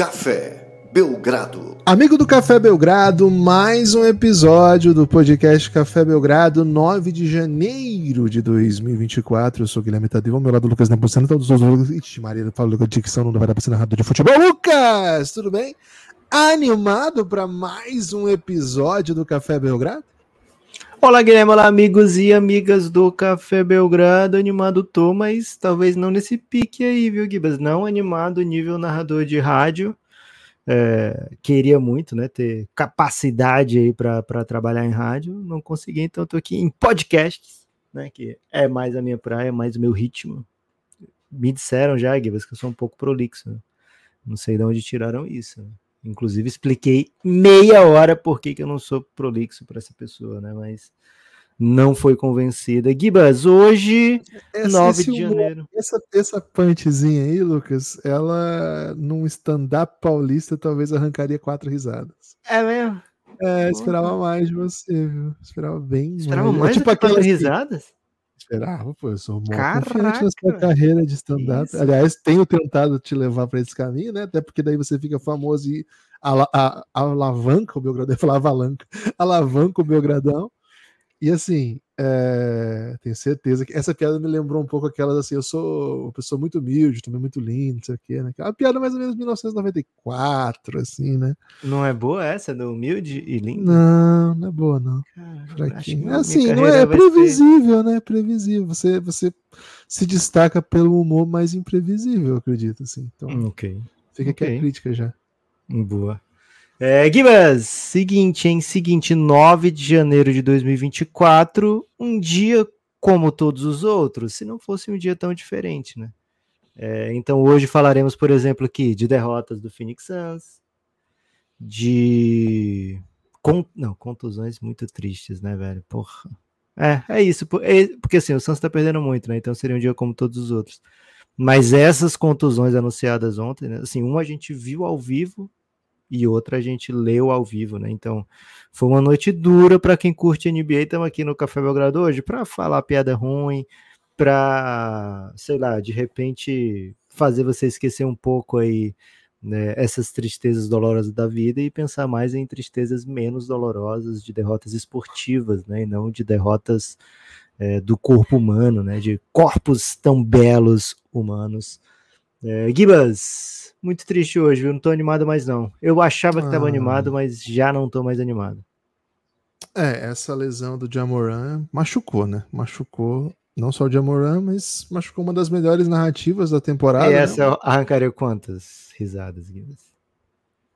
Café Belgrado. Amigo do Café Belgrado, mais um episódio do podcast Café Belgrado, 9 de janeiro de 2024. Eu sou Guilherme Tadeu, ao meu lado Lucas Nebuceno, todos os outros. Ixi, Maria, falo com a dicção, não vai dar pra ser narrador de futebol. Lucas, tudo bem? Animado para mais um episódio do Café Belgrado? Olá, Guilherme, olá, amigos e amigas do Café Belgrado. Animado tô, mas talvez não nesse pique aí, viu, Gibas? Não animado nível narrador de rádio. É, queria muito, né, ter capacidade aí para trabalhar em rádio, não consegui, então tô aqui em podcasts, né, que é mais a minha praia, mais o meu ritmo. Me disseram já, Gibas, que eu sou um pouco prolixo. Né? Não sei de onde tiraram isso. Né? Inclusive, expliquei meia hora por que, que eu não sou prolixo para essa pessoa, né? Mas não foi convencida. Gibas, hoje, essa, 9 de janeiro. Essa, essa punchzinha aí, Lucas, ela num stand-up paulista talvez arrancaria quatro risadas. É mesmo? É, esperava mais de você, viu? Esperava bem esperava mais. mais é tipo aquelas risadas? Esperava, pô, eu sou muito confiante na sua carreira de stand-up. Aliás, tenho tentado te levar para esse caminho, né? Até porque daí você fica famoso e alavanca o Belgradão, eu falar avalanca, alavanca o Belgradão. E assim, é, tenho certeza que essa piada me lembrou um pouco aquelas assim, eu sou uma pessoa muito humilde, também muito lindo, não sei o quê, né? Uma piada mais ou menos 1994, assim, né? Não é boa essa, do humilde e lindo? Não, não é boa, não. É assim, não é, é previsível, ser... né? É previsível. Você, você se destaca pelo humor mais imprevisível, eu acredito, assim. Então, ok. Fica okay. aqui a crítica já. Boa. É, seguinte, hein? Seguinte, 9 de janeiro de 2024, um dia como todos os outros, se não fosse um dia tão diferente, né? É, então hoje falaremos, por exemplo, aqui de derrotas do Phoenix Suns, de Con... não, contusões muito tristes, né, velho? Porra. É, é isso, é, porque assim, o Suns tá perdendo muito, né? Então seria um dia como todos os outros. Mas essas contusões anunciadas ontem, né? Assim, uma a gente viu ao vivo e outra a gente leu ao vivo, né? Então, foi uma noite dura para quem curte NBA. Estamos aqui no Café Belgrado hoje para falar piada ruim, para, sei lá, de repente fazer você esquecer um pouco aí né, essas tristezas dolorosas da vida e pensar mais em tristezas menos dolorosas de derrotas esportivas, né? E não de derrotas é, do corpo humano, né? De corpos tão belos humanos. É, Gibas, muito triste hoje, viu? Não tô animado mais, não. Eu achava que tava ah. animado, mas já não tô mais animado. É, essa lesão do Jamoran machucou, né? Machucou não só o Jamoran, mas machucou uma das melhores narrativas da temporada. E né? essa né? arrancaria quantas risadas, Guilherme?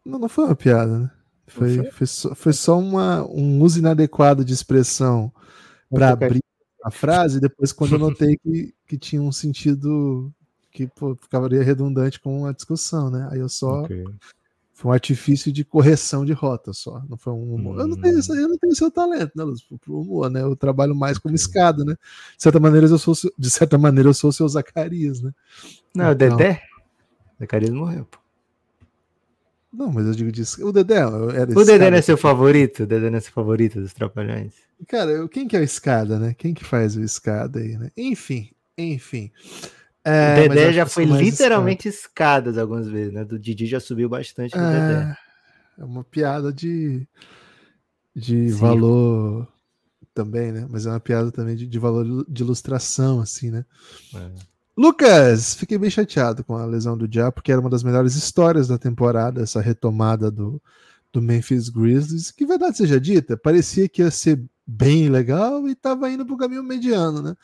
Não, não foi uma piada, né? Foi, foi? foi, só, foi só uma, um uso inadequado de expressão para abrir a frase, depois quando eu notei que, que tinha um sentido que pô, ficaria redundante com a discussão, né? Aí eu só. Okay. Foi um artifício de correção de rota só. Não foi um humor. Hum. Eu, não tenho, hum. eu não tenho seu talento, né, Luz? Pro humor, né? Eu trabalho mais como escada, né? De certa maneira, eu sou, de certa maneira, eu sou o seu Zacarias, né? Não, então... o Dedé? Zacarias morreu, pô. Não, mas eu digo disso. O Dedé era O Dedé não é seu favorito? O Dedé não é seu favorito dos Trapalhões? Cara, quem que é o escada, né? Quem que faz o escada aí, né? Enfim, enfim. É, o Dedé já foi literalmente escada. escadas algumas vezes, né? Do Didi já subiu bastante é, Dedé. É uma piada de, de valor também, né? Mas é uma piada também de, de valor de ilustração, assim, né? É. Lucas, fiquei bem chateado com a lesão do Já, porque era uma das melhores histórias da temporada, essa retomada do, do Memphis Grizzlies. Que verdade seja dita, parecia que ia ser bem legal e estava indo para o caminho mediano, né?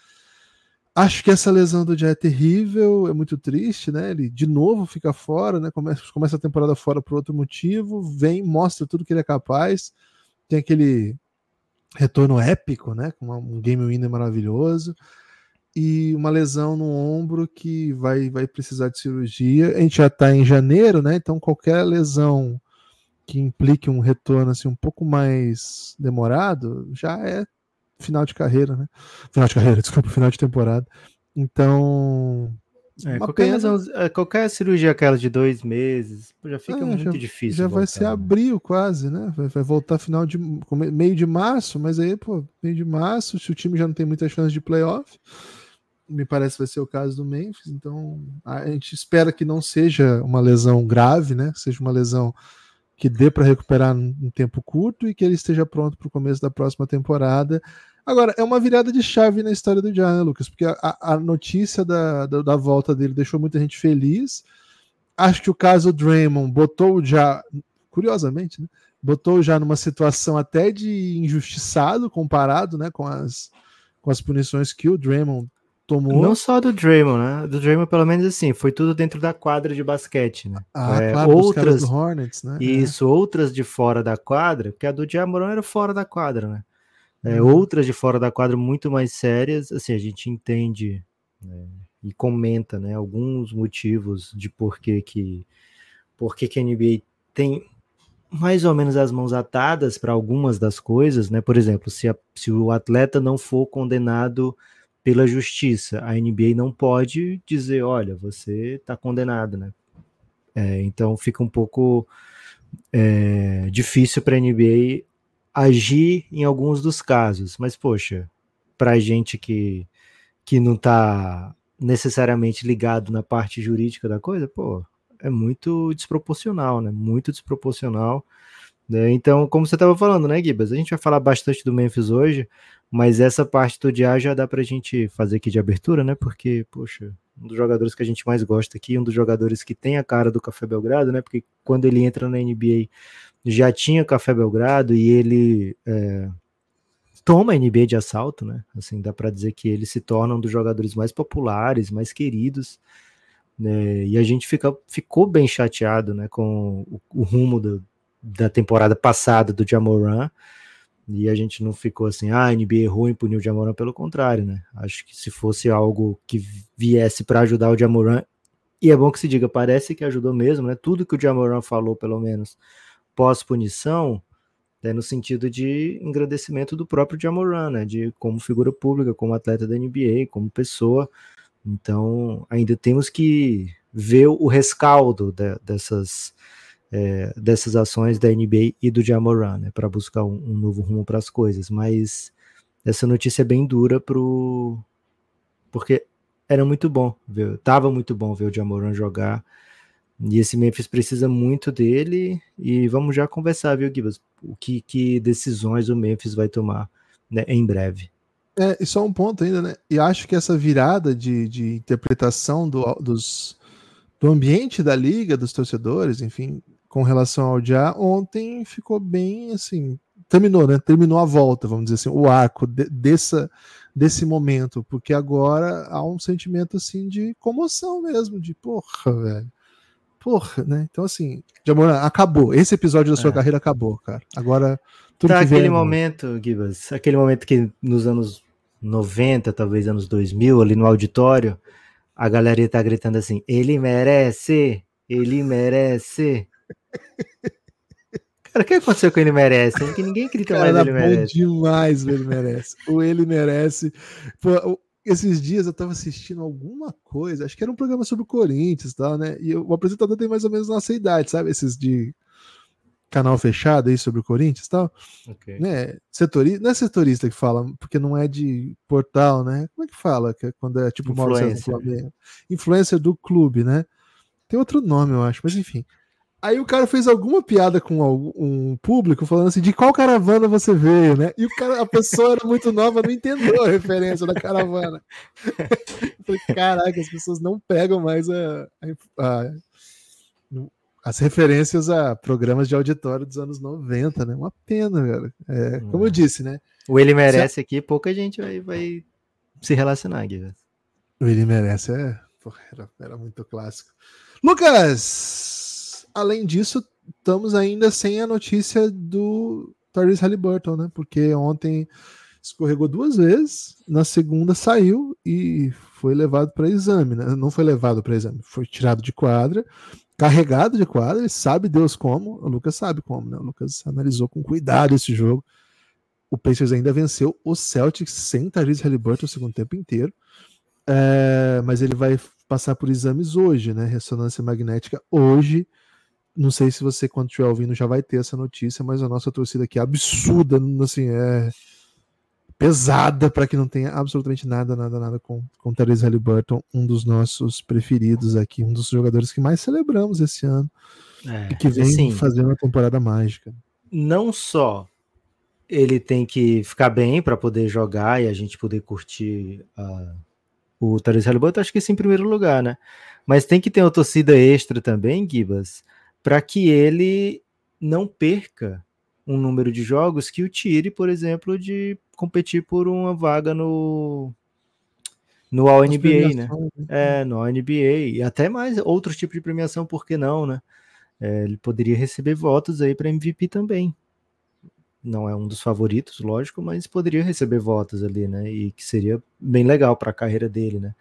Acho que essa lesão do Jay é terrível, é muito triste, né? Ele de novo fica fora, né? Começa, começa a temporada fora por outro motivo, vem, mostra tudo que ele é capaz, tem aquele retorno épico, né? Com um game winner maravilhoso e uma lesão no ombro que vai, vai precisar de cirurgia. A gente já está em janeiro, né? Então qualquer lesão que implique um retorno assim um pouco mais demorado já é final de carreira, né? Final de carreira, desculpa, final de temporada. Então. É, qualquer, é, qualquer, cirurgia aquela de dois meses já fica é, muito já, difícil. Já voltar, vai ser né? abril quase, né? Vai, vai, voltar final de meio de março, mas aí, pô, meio de março, se o time já não tem muita chance de playoff, me parece vai ser o caso do Memphis, então a gente espera que não seja uma lesão grave, né? Seja uma lesão que dê para recuperar em tempo curto e que ele esteja pronto para o começo da próxima temporada. Agora, é uma virada de chave na história do John, né, Lucas? Porque a, a notícia da, da, da, volta dele deixou muita gente feliz. Acho que o caso Draymond botou já, curiosamente, né? Botou já numa situação até de injustiçado comparado né, com, as, com as punições que o Draymond tomou. Não só do Draymond, né? Do Draymond, pelo menos assim, foi tudo dentro da quadra de basquete, né? Ah, é, claro, outras do Hornets, né? Isso, é. outras de fora da quadra, porque a do Jamoran era fora da quadra, né? É. Outras de fora da quadra muito mais sérias, assim, a gente entende né, e comenta, né, alguns motivos de por que que, por que, que a NBA tem mais ou menos as mãos atadas para algumas das coisas, né? Por exemplo, se, a, se o atleta não for condenado pela justiça, a NBA não pode dizer, olha, você está condenado, né? É, então fica um pouco é, difícil para a NBA agir em alguns dos casos, mas poxa, para gente que, que não está necessariamente ligado na parte jurídica da coisa, pô, é muito desproporcional, né? Muito desproporcional. Né? Então, como você estava falando, né, Gibas? A gente vai falar bastante do Memphis hoje, mas essa parte do dia já dá para a gente fazer aqui de abertura, né? Porque, poxa, um dos jogadores que a gente mais gosta aqui, um dos jogadores que tem a cara do Café Belgrado, né? Porque quando ele entra na NBA já tinha Café Belgrado e ele é, toma a NBA de assalto, né? Assim, dá para dizer que ele se torna um dos jogadores mais populares, mais queridos. Né? E a gente fica, ficou bem chateado né, com o, o rumo do, da temporada passada do Jamoran. E a gente não ficou assim, ah, a NBA errou em punir o Jamoran, pelo contrário, né? Acho que se fosse algo que viesse para ajudar o Jamoran, e é bom que se diga, parece que ajudou mesmo, né? Tudo que o Jamoran falou, pelo menos, pós-punição, é no sentido de engrandecimento do próprio Jamoran, né? De como figura pública, como atleta da NBA, como pessoa. Então, ainda temos que ver o rescaldo de, dessas, é, dessas ações da NBA e do Jamoran, né? Para buscar um, um, novo rumo para as coisas. Mas essa notícia é bem dura pro... porque era muito bom ver, tava muito bom ver o Jamoran jogar e esse Memphis precisa muito dele. E vamos já conversar, viu, Gibas? O que, que decisões o Memphis vai tomar né, em breve. É, e só um ponto ainda, né? E acho que essa virada de, de interpretação do, dos, do ambiente da liga, dos torcedores, enfim, com relação ao Já, ontem ficou bem assim. Terminou, né? Terminou a volta, vamos dizer assim, o arco de, dessa, desse momento, porque agora há um sentimento assim de comoção mesmo, de porra, velho Porra, né? Então, assim, Jamoran, acabou. Esse episódio da sua é. carreira acabou, cara. Agora, tudo tá que aquele vem, momento, Gibas, aquele momento que nos anos 90, talvez anos 2000, ali no auditório, a galera tá gritando assim: ele merece, ele merece. Cara, o que aconteceu com ele merece? Que ninguém grita Cara, mais ele merece. demais ele merece. o ele merece. Pô, esses dias eu tava assistindo alguma coisa, acho que era um programa sobre o Corinthians tal, né? E o apresentador tem mais ou menos nossa idade, sabe? Esses de canal fechado aí sobre o Corinthians e tal. Okay. Né? Setorista, não é setorista que fala, porque não é de portal, né? Como é que fala? Que é quando é tipo influencer. Influencer do clube, né? Tem outro nome, eu acho, mas enfim. Aí o cara fez alguma piada com um público falando assim, de qual caravana você veio, né? E o cara, a pessoa era muito nova, não entendeu a referência da caravana. Eu falei, caraca, as pessoas não pegam mais a, a, as referências a programas de auditório dos anos 90, né? Uma pena, velho. É, como eu disse, né? O Ele Merece se... aqui, pouca gente vai, vai se relacionar, Guilherme. O Ele Merece é... Porra, era, era muito clássico. Lucas! Além disso, estamos ainda sem a notícia do Tyrese Halliburton, né? Porque ontem escorregou duas vezes, na segunda saiu e foi levado para exame, né? Não foi levado para exame, foi tirado de quadra, carregado de quadra, e sabe Deus como, o Lucas sabe como, né? O Lucas analisou com cuidado esse jogo. O Pacers ainda venceu o Celtics sem Tyrese Halliburton o segundo tempo inteiro. É, mas ele vai passar por exames hoje, né? Ressonância magnética hoje não sei se você, quando estiver ouvindo, já vai ter essa notícia, mas a nossa torcida aqui é absurda, assim, é pesada para que não tenha absolutamente nada, nada, nada com, com Therese Halliburton, um dos nossos preferidos aqui, um dos jogadores que mais celebramos esse ano é, e que vem assim, fazendo uma temporada mágica. Não só ele tem que ficar bem para poder jogar e a gente poder curtir uh, o Therese Halliburton, acho que isso em primeiro lugar, né? Mas tem que ter uma torcida extra também, Gibas, para que ele não perca um número de jogos que o tire, por exemplo, de competir por uma vaga no no All NBA, né? né? É, no All NBA e até mais outros tipos de premiação, por que não, né? É, ele poderia receber votos aí para MVP também. Não é um dos favoritos, lógico, mas poderia receber votos ali, né? E que seria bem legal para a carreira dele, né?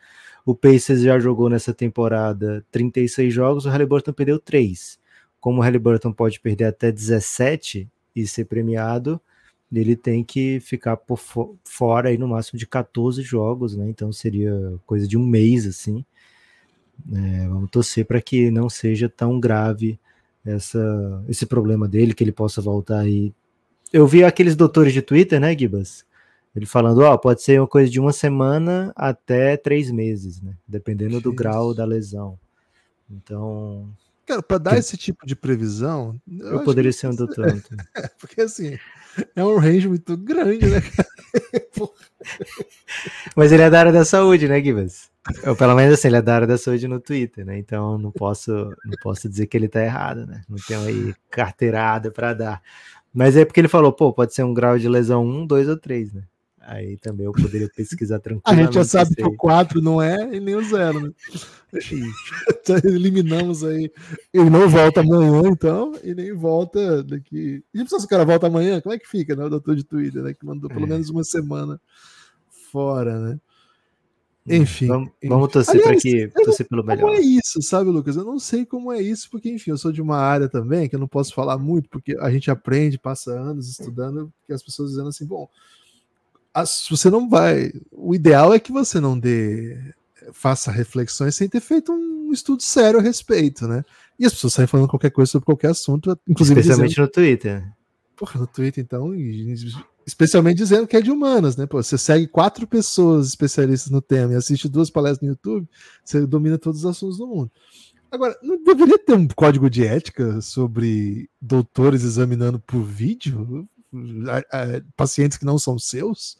O Pacers já jogou nessa temporada 36 jogos, o Halliburton perdeu 3. Como o Halliburton pode perder até 17 e ser premiado, ele tem que ficar por fora aí no máximo de 14 jogos, né? Então seria coisa de um mês assim. É, vamos torcer para que não seja tão grave essa, esse problema dele, que ele possa voltar aí. Eu vi aqueles doutores de Twitter, né, Gibas? Ele falando, ó, pode ser uma coisa de uma semana até três meses, né? Dependendo do grau da lesão. Então. Cara, para dar esse tipo de previsão. Eu, eu poderia ser um doutor. Então. Porque assim, é um range muito grande, né, Mas ele é da área da saúde, né, Gibas? Ou pelo menos assim, ele é da área da saúde no Twitter, né? Então não posso, não posso dizer que ele tá errado, né? Não tenho aí carteirada para dar. Mas é porque ele falou, pô, pode ser um grau de lesão 1, 2 ou 3, né? Aí também eu poderia pesquisar tranquilamente. A gente já sabe que o 4 não é e nem o 0, né? então, eliminamos aí. Ele não volta amanhã, então, e nem volta daqui. E se o cara volta amanhã, como é que fica, né? O doutor de Twitter, né? Que mandou pelo é. menos uma semana fora, né? Hum, enfim. Vamos, vamos torcer para que torcer pelo melhor. Como é isso, sabe, Lucas? Eu não sei como é isso, porque, enfim, eu sou de uma área também que eu não posso falar muito, porque a gente aprende, passa anos estudando, que as pessoas dizendo assim, bom, você não vai. O ideal é que você não dê. faça reflexões sem ter feito um estudo sério a respeito, né? E as pessoas saem falando qualquer coisa sobre qualquer assunto, inclusive. Especialmente dizendo, no Twitter. Porra, no Twitter, então, especialmente dizendo que é de humanas, né? Pô, você segue quatro pessoas especialistas no tema e assiste duas palestras no YouTube, você domina todos os assuntos do mundo. Agora, não deveria ter um código de ética sobre doutores examinando por vídeo? Pacientes que não são seus,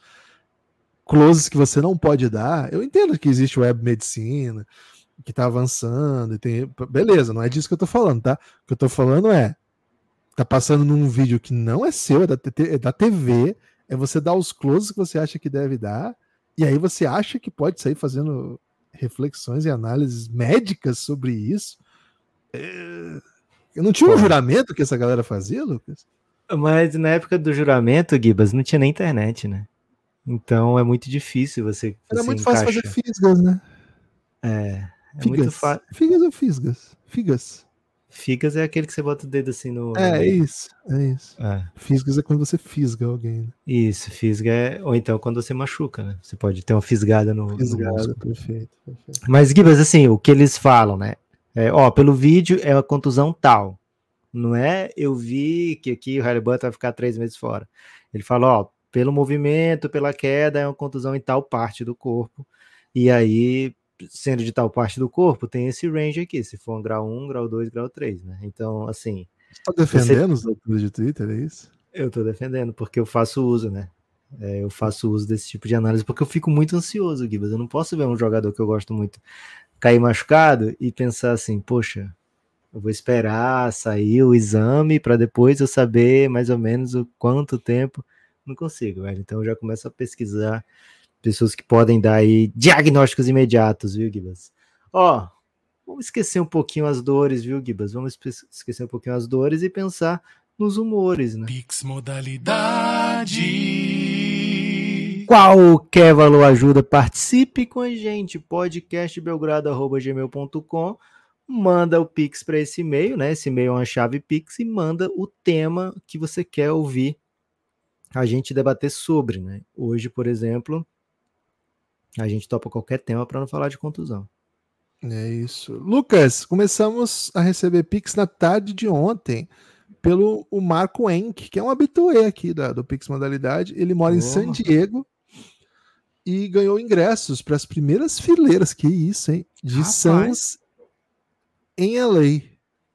closes que você não pode dar. Eu entendo que existe web medicina, que está avançando, e tem. Beleza, não é disso que eu estou falando, tá? O que eu estou falando é. Tá passando num vídeo que não é seu, é da, é da TV, é você dar os closes que você acha que deve dar, e aí você acha que pode sair fazendo reflexões e análises médicas sobre isso. É... Eu não tinha um juramento que essa galera fazia, Lucas? Mas na época do juramento, Gibas, não tinha nem internet, né? Então é muito difícil você. Era muito encaixa. fácil fazer fisgas, né? É. é figas. muito fácil. Figas ou fisgas? Figas. Figas é aquele que você bota o dedo assim no. É, no isso. É isso. É. Fisgas é quando você fisga alguém. Né? Isso, fisga é. Ou então quando você machuca, né? Você pode ter uma fisgada no. Fisgada, no perfeito, perfeito. Mas, Gibas, assim, o que eles falam, né? É, ó, pelo vídeo é uma contusão tal. Não é eu vi que aqui o Halliburton vai ficar três meses fora. Ele fala, ó, pelo movimento, pela queda, é uma contusão em tal parte do corpo. E aí, sendo de tal parte do corpo, tem esse range aqui. Se for um grau 1, grau 2, grau 3, né? Então, assim. Você tá defendendo você... os autores de Twitter, é isso? Eu tô defendendo, porque eu faço uso, né? É, eu faço uso desse tipo de análise porque eu fico muito ansioso, Gibas. Eu não posso ver um jogador que eu gosto muito cair machucado e pensar assim, poxa, eu vou esperar sair o exame para depois eu saber mais ou menos o quanto tempo. Não consigo, velho. Então eu já começo a pesquisar pessoas que podem dar aí diagnósticos imediatos, viu, Gibas? Ó, vamos esquecer um pouquinho as dores, viu, Gibas? Vamos esquecer um pouquinho as dores e pensar nos humores, né? Pix modalidade. Qualquer valor ajuda, participe com a gente. Podcastbelgrado.gmail.com manda o Pix para esse e-mail, né? Esse e-mail é uma chave Pix e manda o tema que você quer ouvir a gente debater sobre, né? Hoje, por exemplo, a gente topa qualquer tema para não falar de contusão. É isso. Lucas, começamos a receber Pix na tarde de ontem. pelo o Marco Enck, que é um habitué aqui da, do Pix Modalidade. Ele mora oh. em San Diego e ganhou ingressos para as primeiras fileiras, que isso, hein? De Rapaz. Sans em LA.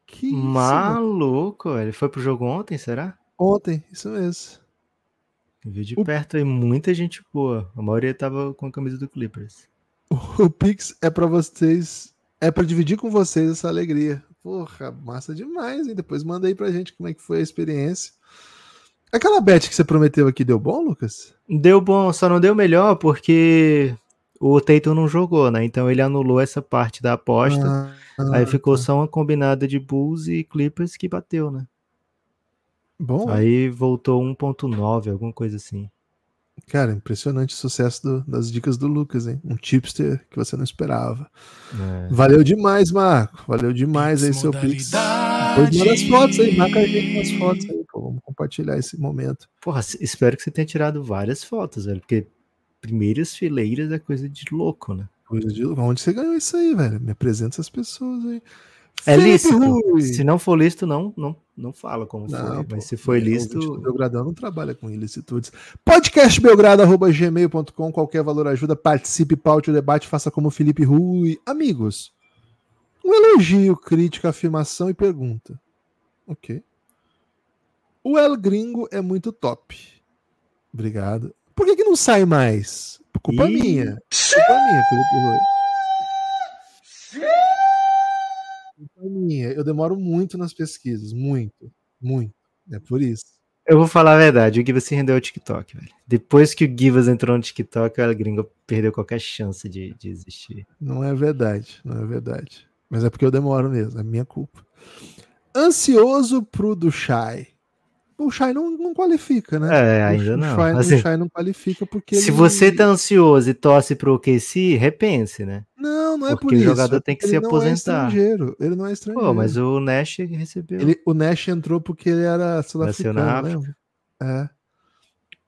Que Maluco, isso, ele foi pro jogo ontem, será? Ontem, isso mesmo. Vi de o... perto aí muita gente boa. A maioria tava com a camisa do Clippers. O Pix é para vocês, é para dividir com vocês essa alegria. Porra, massa demais, hein? Depois manda aí pra gente como é que foi a experiência. Aquela bet que você prometeu aqui deu bom, Lucas? Deu bom, só não deu melhor porque o Tatum não jogou, né? Então ele anulou essa parte da aposta. Ah, ah, aí ficou tá. só uma combinada de Bulls e Clippers que bateu, né? Bom. Aí voltou 1.9, alguma coisa assim. Cara, impressionante o sucesso do, das dicas do Lucas, hein? Um tipster que você não esperava. É. Valeu demais, Marco. Valeu demais Pix aí seu Pix. Depois manda as fotos aí, marca a gente nas fotos aí, pô. Vamos compartilhar esse momento. Porra, espero que você tenha tirado várias fotos, velho, porque primeiras fileiras é coisa de louco, né? Coisa de louco. Onde você ganhou isso aí, velho? Me apresenta essas pessoas aí. É lícito. Rui. Se não for lícito, não, não, não fala como não, foi. Pô, mas se for lícito. O Belgradão não trabalha com ilicitudes. Podcastbelgrado.gmail.com, qualquer valor ajuda. Participe, paute o debate, faça como Felipe Rui. Amigos, um elogio, crítica, afirmação e pergunta. Ok. O El Gringo é muito top. Obrigado. Por que, que não sai mais? Culpa Ih. minha. Culpa minha, Felipe Rui. minha. Eu demoro muito nas pesquisas, muito, muito. É por isso. Eu vou falar a verdade, o Givas se rendeu ao TikTok, velho. Depois que o Givas entrou no TikTok, a gringo perdeu qualquer chance de, de existir. Não é verdade, não é verdade. Mas é porque eu demoro mesmo, é minha culpa. Ansioso pro do o Shai não, não qualifica, né? É, ainda o, não. Shai, assim, o Shai não qualifica porque. Se você tá ansioso e torce pro QC, repense, né? Não, não é porque por isso. o jogador tem que se aposentar. É estrangeiro. Ele não é estrangeiro. Pô, mas o Nash recebeu. Ele, o Nash entrou porque ele era sul-africano, né? É.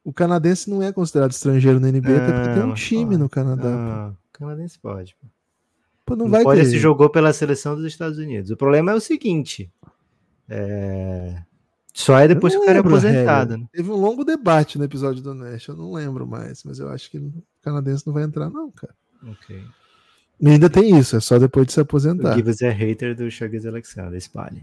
O canadense não é considerado estrangeiro na NBA, até porque tem um time pode. no Canadá. Não, o canadense pode. Pô, não, não vai pode ter. se jogou pela seleção dos Estados Unidos. O problema é o seguinte. É só é depois que o cara é aposentado. Né? Teve um longo debate no episódio do Nash, eu não lembro mais, mas eu acho que o canadense não vai entrar, não, cara. Ok. E ainda tem isso, é só depois de se aposentar. O Gibbs é hater do Chagas Alexander, espalhe.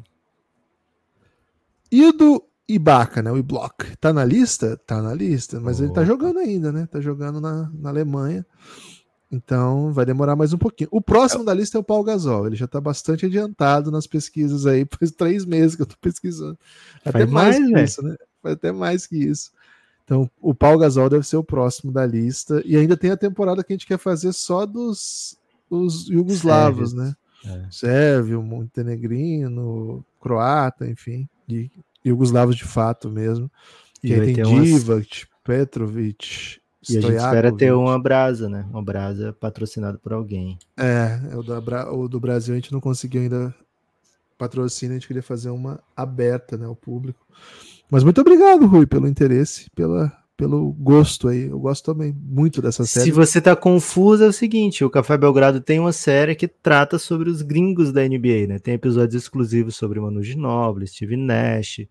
E o do Ibaka, né? O Iblock. Tá na lista? Tá na lista, mas oh. ele tá jogando ainda, né? Tá jogando na, na Alemanha. Então vai demorar mais um pouquinho. O próximo da lista é o Paul Gasol. Ele já está bastante adiantado nas pesquisas aí, faz três meses que eu estou pesquisando. Até mais, mais que né? isso, né? Faz até mais que isso. Então o Paul Gasol deve ser o próximo da lista. E ainda tem a temporada que a gente quer fazer só dos os jugoslavos, né? É. Sérvio, Montenegrino, croata, enfim, e jugoslavos de fato mesmo. E, aí tem Divac, umas... Petrovic, e a gente espera ter uma brasa, né? Uma brasa patrocinada por alguém. É, o, da, o do Brasil a gente não conseguiu ainda patrocínio, a gente queria fazer uma aberta, né, ao público. Mas muito obrigado, Rui, pelo interesse, pela, pelo gosto aí. Eu gosto também muito dessa série. Se você tá confuso, é o seguinte: o Café Belgrado tem uma série que trata sobre os gringos da NBA, né? Tem episódios exclusivos sobre Manu Ginóbili, Steve Nash,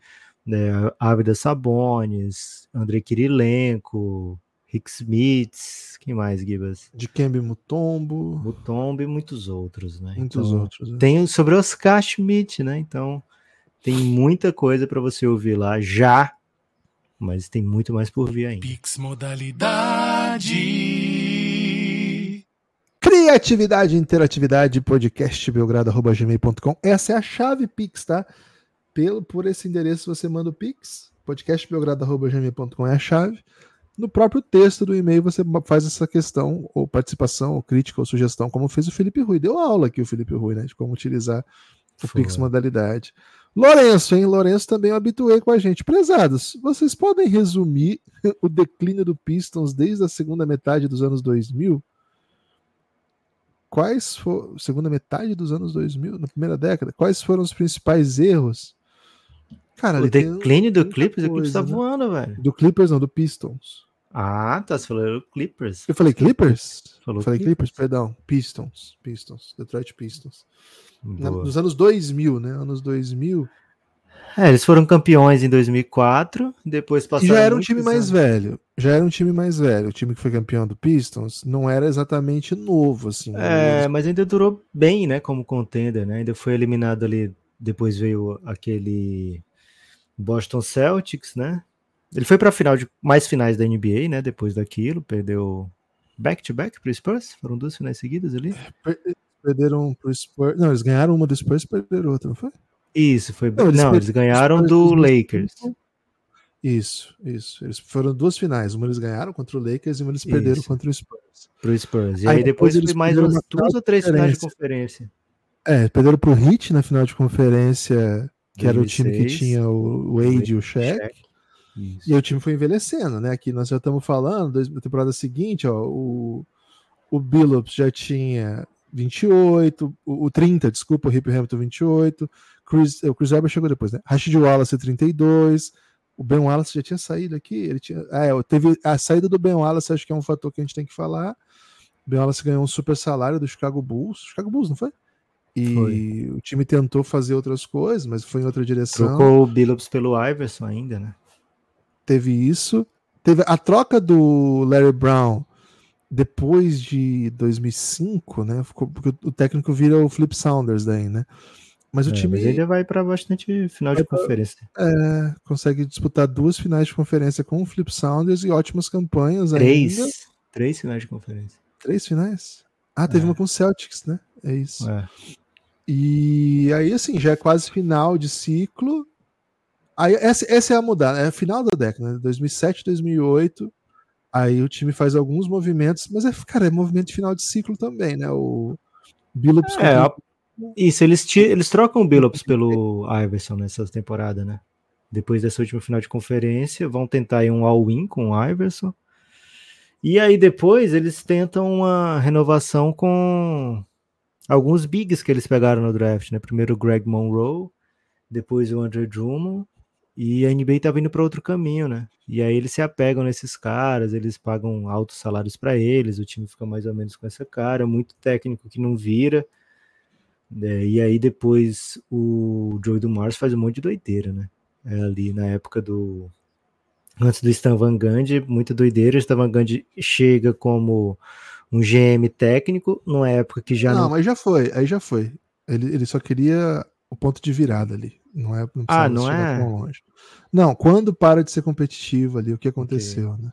né, Ávida Sabonis, André Kirilenko, Rick Smith, quem mais, Gibas? De Kembe Mutombo. Mutombo e muitos outros, né? Muitos então, outros. É. Tem sobre Oscar Schmidt, né? Então, tem muita coisa para você ouvir lá já, mas tem muito mais por vir ainda. Pix Modalidade. Criatividade, interatividade, podcast belgrado.gmail.com. Essa é a chave Pix, tá? Pelo, por esse endereço você manda o Pix. Podcastbelgrado.gmail.com é a chave no próprio texto do e-mail você faz essa questão, ou participação, ou crítica, ou sugestão, como fez o Felipe Rui. Deu aula aqui o Felipe Rui, né? De como utilizar o Foi. Pix modalidade. Lourenço, hein? Lourenço também é habituei com a gente. Prezados, vocês podem resumir o declínio do Pistons desde a segunda metade dos anos 2000? Quais foram, segunda metade dos anos 2000, na primeira década, quais foram os principais erros Cara, o declínio do Clippers, o Clippers tá né? voando, velho. Do Clippers não, do Pistons. Ah, tá. Você falou Clippers. Eu falei Clippers? Falou falei Clippers. Clippers, perdão. Pistons. Pistons. Detroit Pistons. Na, nos anos 2000, né? Anos 2000. É, eles foram campeões em 2004, depois passaram. já era um time mais velho. Já era um time mais velho. O time que foi campeão do Pistons não era exatamente novo, assim. É, eles... mas ainda durou bem, né, como contender, né? Ainda foi eliminado ali. Depois veio aquele Boston Celtics, né? Ele foi para a final de mais finais da NBA, né? Depois daquilo, perdeu back-to-back para o Spurs. Foram duas finais seguidas ali. Perderam para o Spurs. Não, eles ganharam uma do Spurs e perderam outra, não foi? Isso, foi. Não, eles, não, eles ganharam do Lakers. Isso, isso. Eles foram duas finais. Uma eles ganharam contra o Lakers e uma eles perderam isso. contra o Spurs. Pro Spurs. E aí, aí depois, depois foi mais umas duas ou três finais de conferência. É, perderam pro Heat na final de conferência, que 2006, era o time que tinha o Wade e o Shaq. Shaq. E o time foi envelhecendo, né? Aqui nós já estamos falando, na temporada seguinte, ó, o, o Billups já tinha 28, o, o 30, desculpa, o Hip Hamilton 28, Chris, o Chris Webber chegou depois, né? Rashid Wallace 32, o Ben Wallace já tinha saído aqui, ele tinha, é, teve a saída do Ben Wallace, acho que é um fator que a gente tem que falar. O Ben Wallace ganhou um super salário do Chicago Bulls, Chicago Bulls, não foi? E foi. o time tentou fazer outras coisas, mas foi em outra direção. Trocou o Billups pelo Iverson ainda, né? Teve isso. Teve a troca do Larry Brown depois de 2005, né? porque o técnico vira o Flip Saunders daí, né? Mas o é, time. Mas ele vai para bastante final de conferência. É, consegue disputar duas finais de conferência com o Flip Sounders e ótimas campanhas Três. Ainda. Três finais de conferência. Três finais? Ah, teve é. uma com o Celtics, né? É isso. É. E aí, assim, já é quase final de ciclo. Aí, essa, essa é a mudada, é a final da década, né? 2007, 2008. Aí o time faz alguns movimentos, mas é, cara, é movimento de final de ciclo também, né? O Billups é, a, isso, eles, eles trocam o Billups pelo Iverson nessa temporada, né? Depois dessa última final de conferência, vão tentar um all-in com o Iverson. E aí depois eles tentam uma renovação com alguns bigs que eles pegaram no draft, né? Primeiro o Greg Monroe, depois o Andrew Drummond, e a NBA tá vindo para outro caminho, né? E aí eles se apegam nesses caras, eles pagam altos salários para eles, o time fica mais ou menos com essa cara, muito técnico que não vira. É, e aí depois o Joey do Mars faz um monte de doideira, né? É ali na época do. Antes do Stan Van Gundy, muita doideira. O Stan Van Gundy chega como um GM técnico, numa época que já. Não, não... mas já foi, aí já foi. Ele, ele só queria o ponto de virada ali. Não é, não ah, não é? longe. Não, quando para de ser competitivo ali, o que aconteceu, okay. né?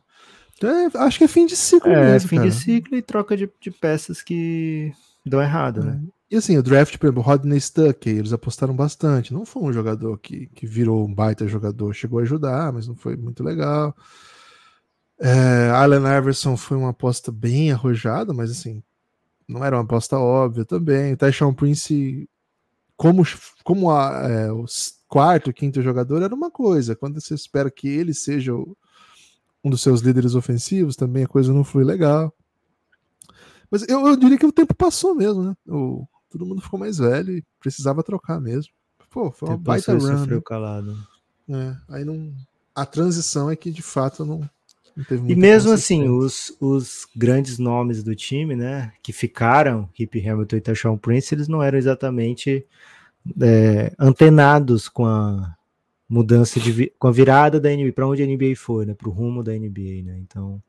Então, é, acho que é fim de ciclo é, mesmo, fim cara. de ciclo e troca de, de peças que dão errado, né? É. E assim, o draft, por exemplo, Rodney Stuckey, eles apostaram bastante. Não foi um jogador que, que virou um baita jogador, chegou a ajudar, mas não foi muito legal. É, Allen Iverson foi uma aposta bem arrojada, mas assim, não era uma aposta óbvia também. O Tyshon Prince, como, como a, é, o quarto, quinto jogador, era uma coisa. Quando você espera que ele seja o, um dos seus líderes ofensivos, também a coisa não foi legal. Mas eu, eu diria que o tempo passou mesmo, né? O, todo mundo ficou mais velho e precisava trocar mesmo. Pô, foi uma baita run. Né? calado. É, aí não. A transição é que de fato não, E mesmo assim, os, os grandes nomes do time, né, que ficaram, Hip Hamilton e Tashawn Prince, eles não eram exatamente é, antenados com a mudança de com a virada da NBA, para onde a NBA foi, né, para o rumo da NBA, né? Então,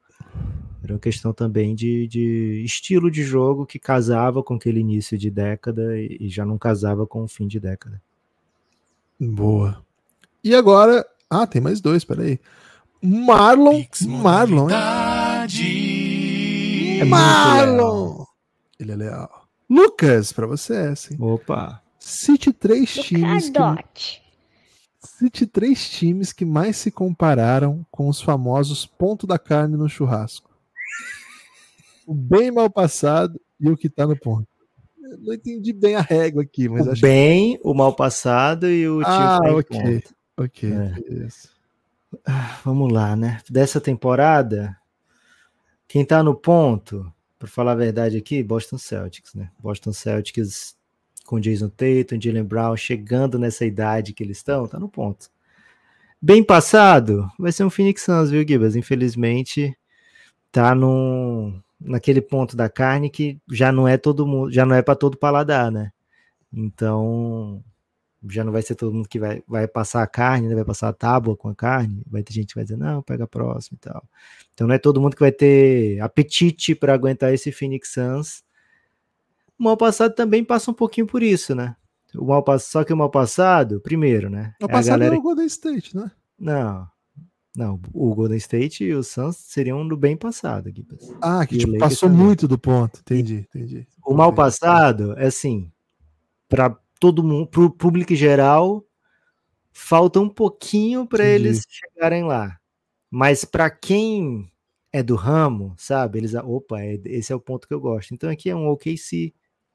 era uma questão também de, de estilo de jogo que casava com aquele início de década e, e já não casava com o fim de década. Boa. E agora. Ah, tem mais dois, peraí. Marlon. Marlon. É Marlon! Ele é leal. Lucas, pra você é assim. Opa! Cite três times. Que, cite três times que mais se compararam com os famosos ponto da carne no churrasco o bem mal passado e o que tá no ponto. Eu não entendi bem a régua aqui, mas o acho bem, que... o mal passado e o ah, tá ok, ok, é. Ah, vamos lá, né? Dessa temporada, quem tá no ponto, para falar a verdade aqui, Boston Celtics, né? Boston Celtics com Jason Tatum, Jalen Brown chegando nessa idade que eles estão, tá no ponto. Bem passado, vai ser um Phoenix Suns, viu, Gibas? Infelizmente, tá num, naquele ponto da carne que já não é todo mundo, já não é para todo paladar, né? Então, Já não vai ser todo mundo que vai, vai passar a carne, né? vai passar a tábua com a carne. Vai ter gente que vai dizer, não, pega a próxima e tal. Então não é todo mundo que vai ter apetite para aguentar esse Phoenix Suns. O mal passado também passa um pouquinho por isso, né? O mal Só que o mal passado, primeiro, né? O é passado galera... é o Golden State, né? Não, não, o Golden State e o Suns seriam do bem passado. Ah, que tipo, passou também. muito do ponto. Entendi, entendi. O mal passado é assim, para todo mundo, para o público geral, falta um pouquinho para eles chegarem lá. Mas para quem é do ramo, sabe? Eles, opa, é, esse é o ponto que eu gosto. Então aqui é um OKC.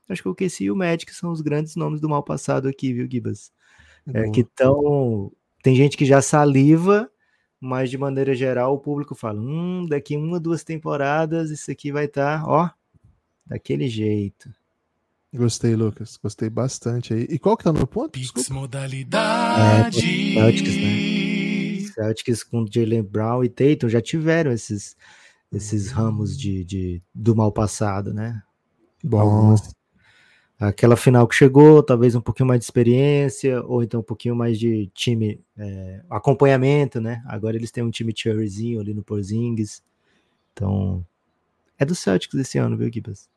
Acho que o OKC e o Magic são os grandes nomes do mal passado aqui, viu, Gibas? É, que tão tem gente que já saliva mas de maneira geral o público fala: hum, daqui uma, duas temporadas isso aqui vai estar, tá, ó, daquele jeito. Gostei, Lucas. Gostei bastante aí. E qual que tá no ponto? Pix modalidade. É, Celtics, né? Celtics com Jalen Brown e Tatum já tiveram esses, esses ramos de, de, do mal passado, né? Bom. Algumas, aquela final que chegou, talvez um pouquinho mais de experiência, ou então um pouquinho mais de time, é, acompanhamento, né? Agora eles têm um time cherryzinho ali no Porzingis. Então, é do Celtics esse ano, viu, Gibas?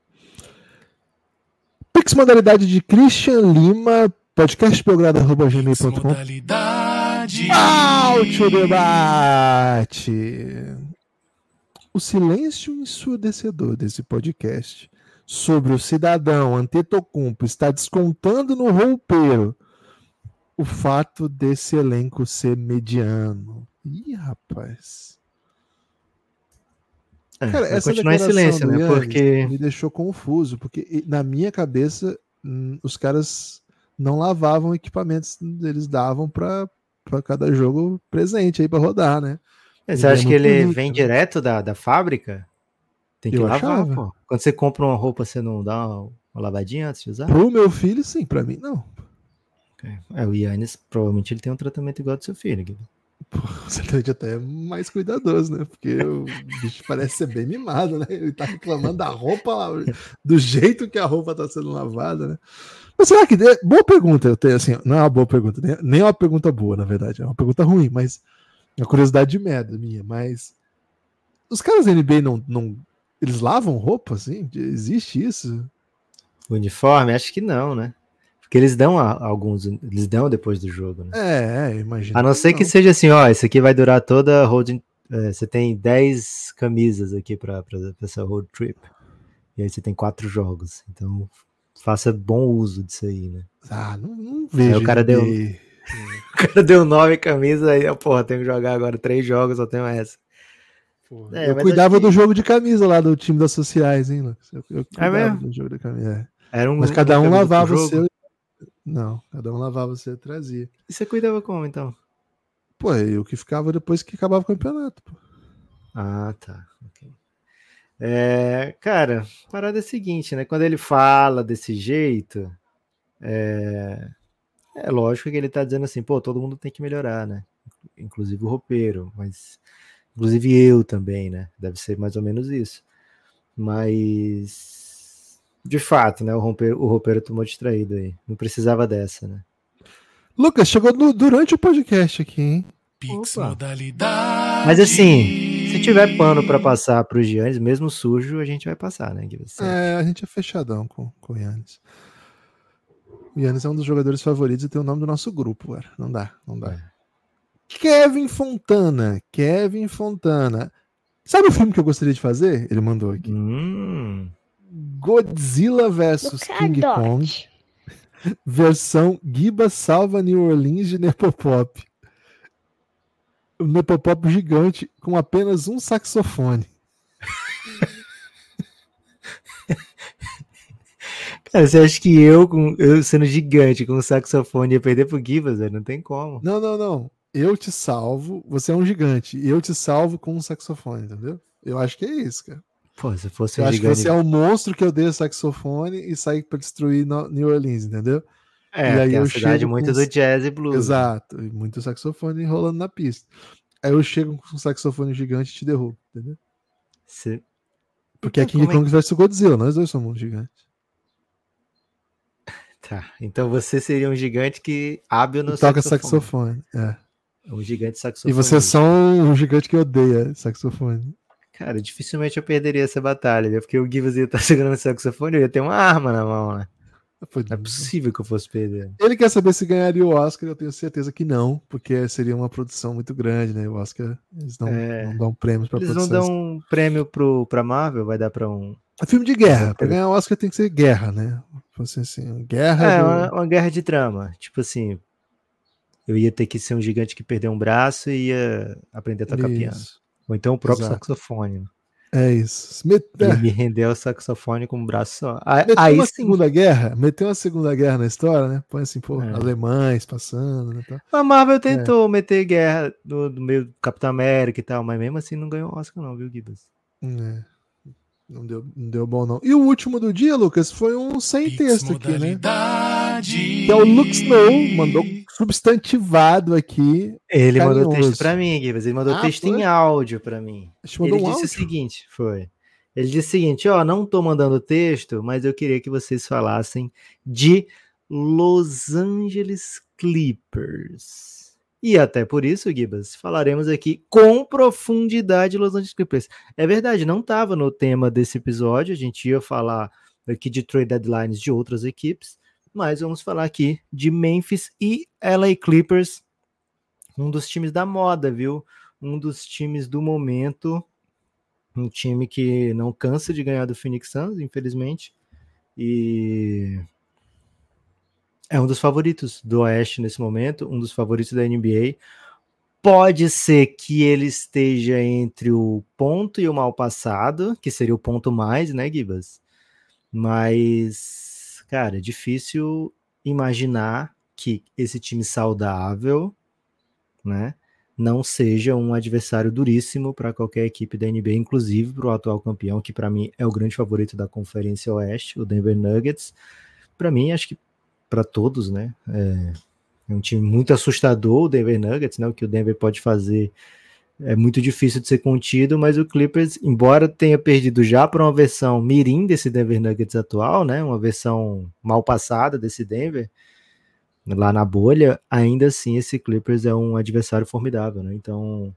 Pix modalidade de Christian Lima, podcastprogrado.gmail.com Modalidade. Áudio debate. O silêncio ensurdecedor desse podcast sobre o cidadão Antetokounmpo está descontando no roupeiro o fato desse elenco ser mediano. Ih, rapaz. É, Cara, essa continuar em silêncio, né? Porque me deixou confuso, porque na minha cabeça hum, os caras não lavavam equipamentos, eles davam para cada jogo presente aí para rodar, né? Você acha que ele bonito, vem né? direto da, da fábrica? Tem que eu lavar, achava. pô. Quando você compra uma roupa, você não dá uma, uma lavadinha antes de usar? Pro meu filho, sim. Pra mim, não. É, o Yannis, provavelmente ele tem um tratamento igual ao do seu filho, Guilherme. Pô, você tem até mais cuidadoso, né? Porque o bicho parece ser bem mimado, né? Ele tá reclamando da roupa, do jeito que a roupa tá sendo lavada, né? Mas será que. Boa pergunta, eu tenho assim, não é uma boa pergunta, nem é uma pergunta boa, na verdade, é uma pergunta ruim, mas é uma curiosidade de merda minha, mas os caras da NBA não, não eles lavam roupa, assim? Existe isso? Uniforme? Acho que não, né? Porque eles dão a, alguns, eles dão depois do jogo, né? É, é imagina. A não ser que seja assim, ó, isso aqui vai durar toda a road. É, você tem 10 camisas aqui para essa road trip. E aí você tem quatro jogos. Então faça bom uso disso aí, né? Ah, não, não vejo. Aí o cara deu. o cara deu nove camisas, aí, porra, tenho que jogar agora três jogos, só tenho essa. É, eu cuidava que... do jogo de camisa lá do time das sociais, hein, Lucas? Eu, eu é mesmo? do jogo de camisa. É. Era um, Mas cada um lavava o seu. Não, cada um lavava e trazia. E você cuidava como, então? Pô, eu que ficava depois que acabava o campeonato. Pô. Ah, tá. Okay. É, cara, a parada é a seguinte, né? Quando ele fala desse jeito, é, é lógico que ele tá dizendo assim, pô, todo mundo tem que melhorar, né? Inclusive o roupeiro, mas Inclusive eu também, né? Deve ser mais ou menos isso. Mas de fato, né? O roupeiro, o roupeiro tomou distraído aí. Não precisava dessa, né? Lucas, chegou no, durante o podcast aqui, hein? Pix modalidade. Mas assim, se tiver pano para passar para os Giannis, mesmo sujo, a gente vai passar, né? É, a gente é fechadão com, com o Giannis. O Yannis é um dos jogadores favoritos e tem o nome do nosso grupo, cara. Não dá, não dá. É. Kevin Fontana. Kevin Fontana. Sabe o filme que eu gostaria de fazer? Ele mandou aqui. Hum. Godzilla vs King Kong. Versão Giba salva New Orleans de Nepopop. O Nepopop gigante com apenas um saxofone. Cara, você acha que eu, com, eu sendo gigante com um saxofone ia perder pro Gibas? Não tem como. Não, não, não eu te salvo, você é um gigante, e eu te salvo com um saxofone, entendeu? Eu acho que é isso, cara. Pô, se fosse eu um acho gigante... que você é um monstro que eu dei o saxofone e saí para destruir New Orleans, entendeu? É, e aí eu a cidade muito com... do jazz e blues. Né? Exato, e muito saxofone rolando na pista. Aí eu chego com um saxofone gigante e te derrubo, entendeu? Se... Porque então, é King Kong é... versus Godzilla, nós dois somos gigantes. Tá. Então você seria um gigante que hábil no toca saxofone. saxofone. É. Um gigante saxofone. E você é só um gigante que odeia saxofone. Cara, dificilmente eu perderia essa batalha, porque o Givas ia estar segurando o saxofone, eu ia ter uma arma na mão, né? Não é possível que eu fosse perder. Ele quer saber se ganharia o Oscar, eu tenho certeza que não, porque seria uma produção muito grande, né? O Oscar, eles não, é... não dão prêmios para Eles não dão um prêmio pro, pra Marvel, vai dar para um. É filme de guerra. Para ganhar o Oscar tem que ser guerra, né? Assim, assim, guerra. É, do... uma, uma, guerra de trama. Tipo assim, eu ia ter que ser um gigante que perdeu um braço e ia aprender a tocar Isso. piano. Ou então o próprio Exato. saxofone. É isso. Met... Ele me rendeu o saxofone com o braço só. Meteu Aí uma sim. Segunda Guerra, meteu uma Segunda Guerra na história, né? Põe assim, pô, é. alemães passando, né? A Marvel tentou é. meter guerra no, no, meio do Capitão América e tal, mas mesmo assim não ganhou Oscar, não, viu, Gibbs? É. Não deu, não deu bom, não. E o último do dia, Lucas, foi um sem texto aqui, né? Que é o Luke Snow, mandou substantivado aqui. Ele carinhoso. mandou texto para mim, Gibbs. Ele mandou ah, texto foi? em áudio para mim. Ele um disse áudio? o seguinte: foi. Ele disse o seguinte: ó, não tô mandando texto, mas eu queria que vocês falassem de Los Angeles Clippers. E até por isso, Gibas, falaremos aqui com profundidade Los Angeles Clippers. É verdade, não estava no tema desse episódio, a gente ia falar aqui de trade deadlines de outras equipes, mas vamos falar aqui de Memphis e LA Clippers, um dos times da moda, viu? Um dos times do momento, um time que não cansa de ganhar do Phoenix Suns, infelizmente, e é um dos favoritos do Oeste nesse momento, um dos favoritos da NBA. Pode ser que ele esteja entre o ponto e o mal passado, que seria o ponto mais, né, Gibas? Mas, cara, é difícil imaginar que esse time saudável, né, não seja um adversário duríssimo para qualquer equipe da NBA, inclusive para o atual campeão, que para mim é o grande favorito da Conferência Oeste, o Denver Nuggets. Para mim, acho que para todos, né? É, é, um time muito assustador, o Denver Nuggets, né? O que o Denver pode fazer é muito difícil de ser contido, mas o Clippers, embora tenha perdido já para uma versão mirim desse Denver Nuggets atual, né? Uma versão mal passada desse Denver lá na bolha, ainda assim esse Clippers é um adversário formidável, né? Então,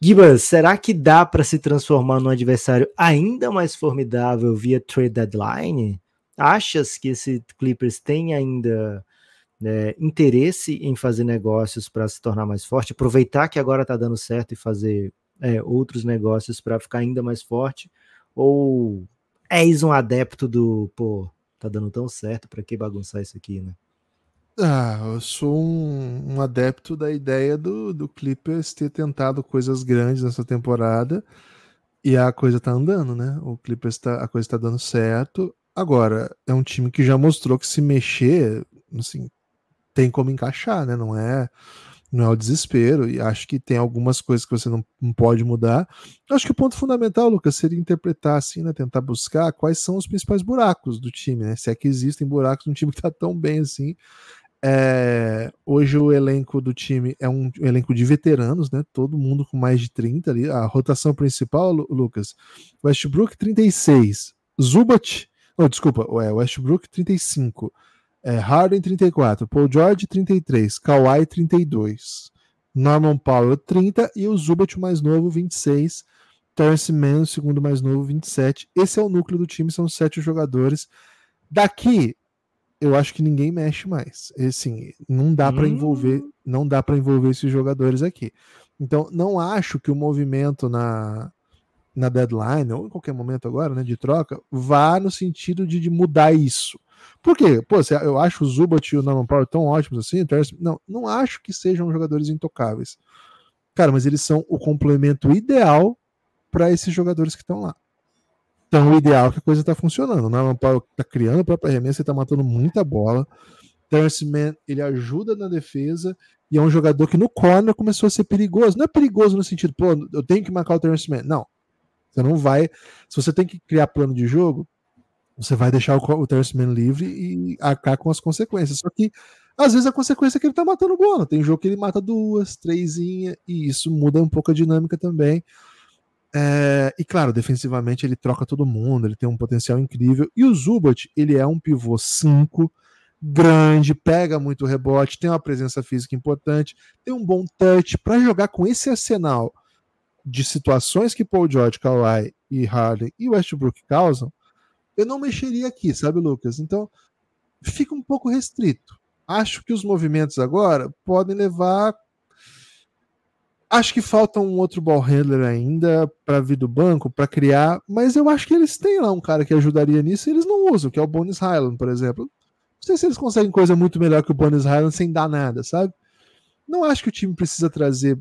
Gibas, será que dá para se transformar num adversário ainda mais formidável via trade deadline? achas que esse Clippers tem ainda né, interesse em fazer negócios para se tornar mais forte, aproveitar que agora está dando certo e fazer é, outros negócios para ficar ainda mais forte? Ou és um adepto do, pô, tá dando tão certo, para que bagunçar isso aqui, né? Ah, eu sou um, um, adepto da ideia do, do Clippers ter tentado coisas grandes nessa temporada e a coisa tá andando, né? O Clippers tá, a coisa tá dando certo. Agora, é um time que já mostrou que se mexer, assim, tem como encaixar, né? Não é não é o desespero, e acho que tem algumas coisas que você não, não pode mudar. Acho que o ponto fundamental, Lucas, seria interpretar assim, né? Tentar buscar quais são os principais buracos do time, né? Se é que existem buracos num time que tá tão bem assim. É, hoje o elenco do time é um elenco de veteranos, né? Todo mundo com mais de 30 ali. A rotação principal, Lucas, Westbrook 36, Zubat Oh, desculpa, é Westbrook 35, é, Harden 34, Paul George 33, Kawhi 32, Norman Powell 30 e o Zubat mais novo 26, Terence Mann o segundo mais novo 27. Esse é o núcleo do time, são sete jogadores. Daqui eu acho que ninguém mexe mais. Assim, não dá hum. para envolver, não dá para envolver esses jogadores aqui. Então, não acho que o movimento na na deadline, ou em qualquer momento agora, né, de troca, vá no sentido de, de mudar isso. Por quê? Pô, eu acho o Zubat e o Norman Powell tão ótimos assim, não, não acho que sejam jogadores intocáveis. Cara, mas eles são o complemento ideal para esses jogadores que estão lá. Então, o ideal é que a coisa está funcionando. O Norman Powell está criando a própria remessa, está matando muita bola. Terence Mann, ele ajuda na defesa e é um jogador que no corner começou a ser perigoso. Não é perigoso no sentido, pô, eu tenho que marcar o Terence Mann. Não. Você não vai. Se você tem que criar plano de jogo, você vai deixar o, o Terence Man livre e arcar com as consequências. Só que às vezes a consequência é que ele tá matando bola. Tem jogo que ele mata duas, três, e isso muda um pouco a dinâmica também. É, e claro, defensivamente ele troca todo mundo, ele tem um potencial incrível. E o Zubat, ele é um pivô 5 grande, pega muito rebote, tem uma presença física importante, tem um bom touch para jogar com esse arsenal de situações que Paul George, Kawhi e Harden e Westbrook causam, eu não mexeria aqui, sabe, Lucas? Então, fica um pouco restrito. Acho que os movimentos agora podem levar Acho que falta um outro ball handler ainda para vir do banco, para criar, mas eu acho que eles têm lá um cara que ajudaria nisso e eles não usam, que é o Bonis Highland, por exemplo. Não sei se eles conseguem coisa muito melhor que o Bonis Highland sem dar nada, sabe? Não acho que o time precisa trazer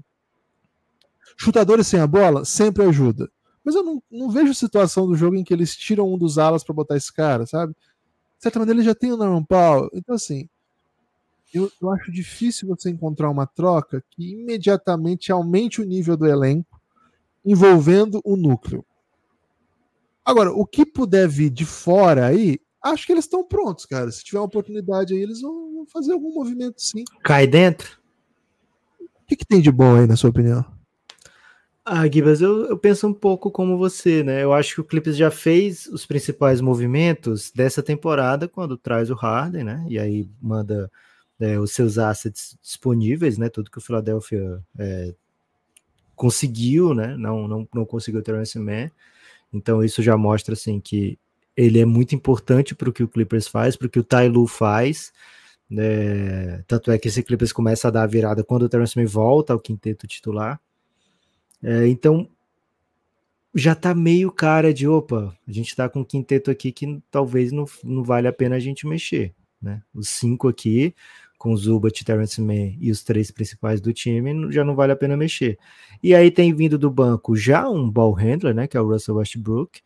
chutadores sem a bola, sempre ajuda. Mas eu não, não vejo situação do jogo em que eles tiram um dos alas para botar esse cara, sabe? De certa maneira, ele já tem o Norman Powell. Então, assim, eu, eu acho difícil você encontrar uma troca que imediatamente aumente o nível do elenco envolvendo o núcleo. Agora, o que puder vir de fora aí, acho que eles estão prontos, cara. Se tiver uma oportunidade aí, eles vão fazer algum movimento sim. Cai dentro? O que, que tem de bom aí, na sua opinião? Ah, Gibas, eu, eu, penso um pouco como você, né? Eu acho que o Clippers já fez os principais movimentos dessa temporada quando traz o Harden, né? E aí manda é, os seus assets disponíveis, né? Tudo que o Philadelphia é, conseguiu, né? Não, não, não conseguiu o Mann. Então isso já mostra assim que ele é muito importante para o que o Clippers faz, para o que o Ty Lue faz. Né? Tanto é que esse Clippers começa a dar a virada quando o Terence Mann volta ao quinteto titular. É, então já tá meio cara de opa, a gente tá com um quinteto aqui que talvez não, não vale a pena a gente mexer, né? Os cinco aqui, com Zubat, Terence Mann e os três principais do time, já não vale a pena mexer. E aí tem vindo do banco já um ball handler, né, que é o Russell Westbrook,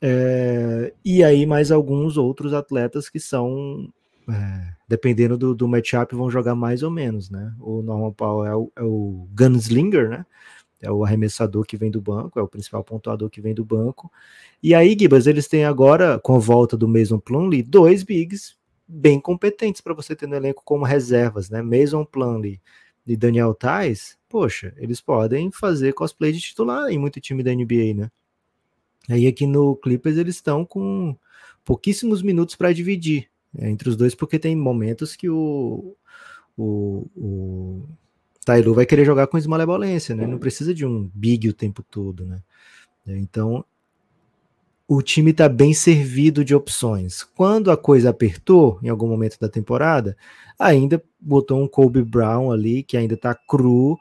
é, e aí mais alguns outros atletas que são, é, dependendo do, do matchup, vão jogar mais ou menos, né? O Norman Powell é o, é o gunslinger, né? É o arremessador que vem do banco, é o principal pontuador que vem do banco. E aí, Gibas, eles têm agora, com a volta do Mason Plumlee, dois bigs bem competentes para você ter no elenco como reservas, né? Mason Plumlee e Daniel Tais, poxa, eles podem fazer cosplay de titular em muito time da NBA, né? Aí aqui no Clippers eles estão com pouquíssimos minutos para dividir né, entre os dois, porque tem momentos que o, o, o Tailu vai querer jogar com esmalebolência, né? Não precisa de um big o tempo todo, né? Então o time está bem servido de opções. Quando a coisa apertou, em algum momento da temporada, ainda botou um Kobe Brown ali, que ainda está cru,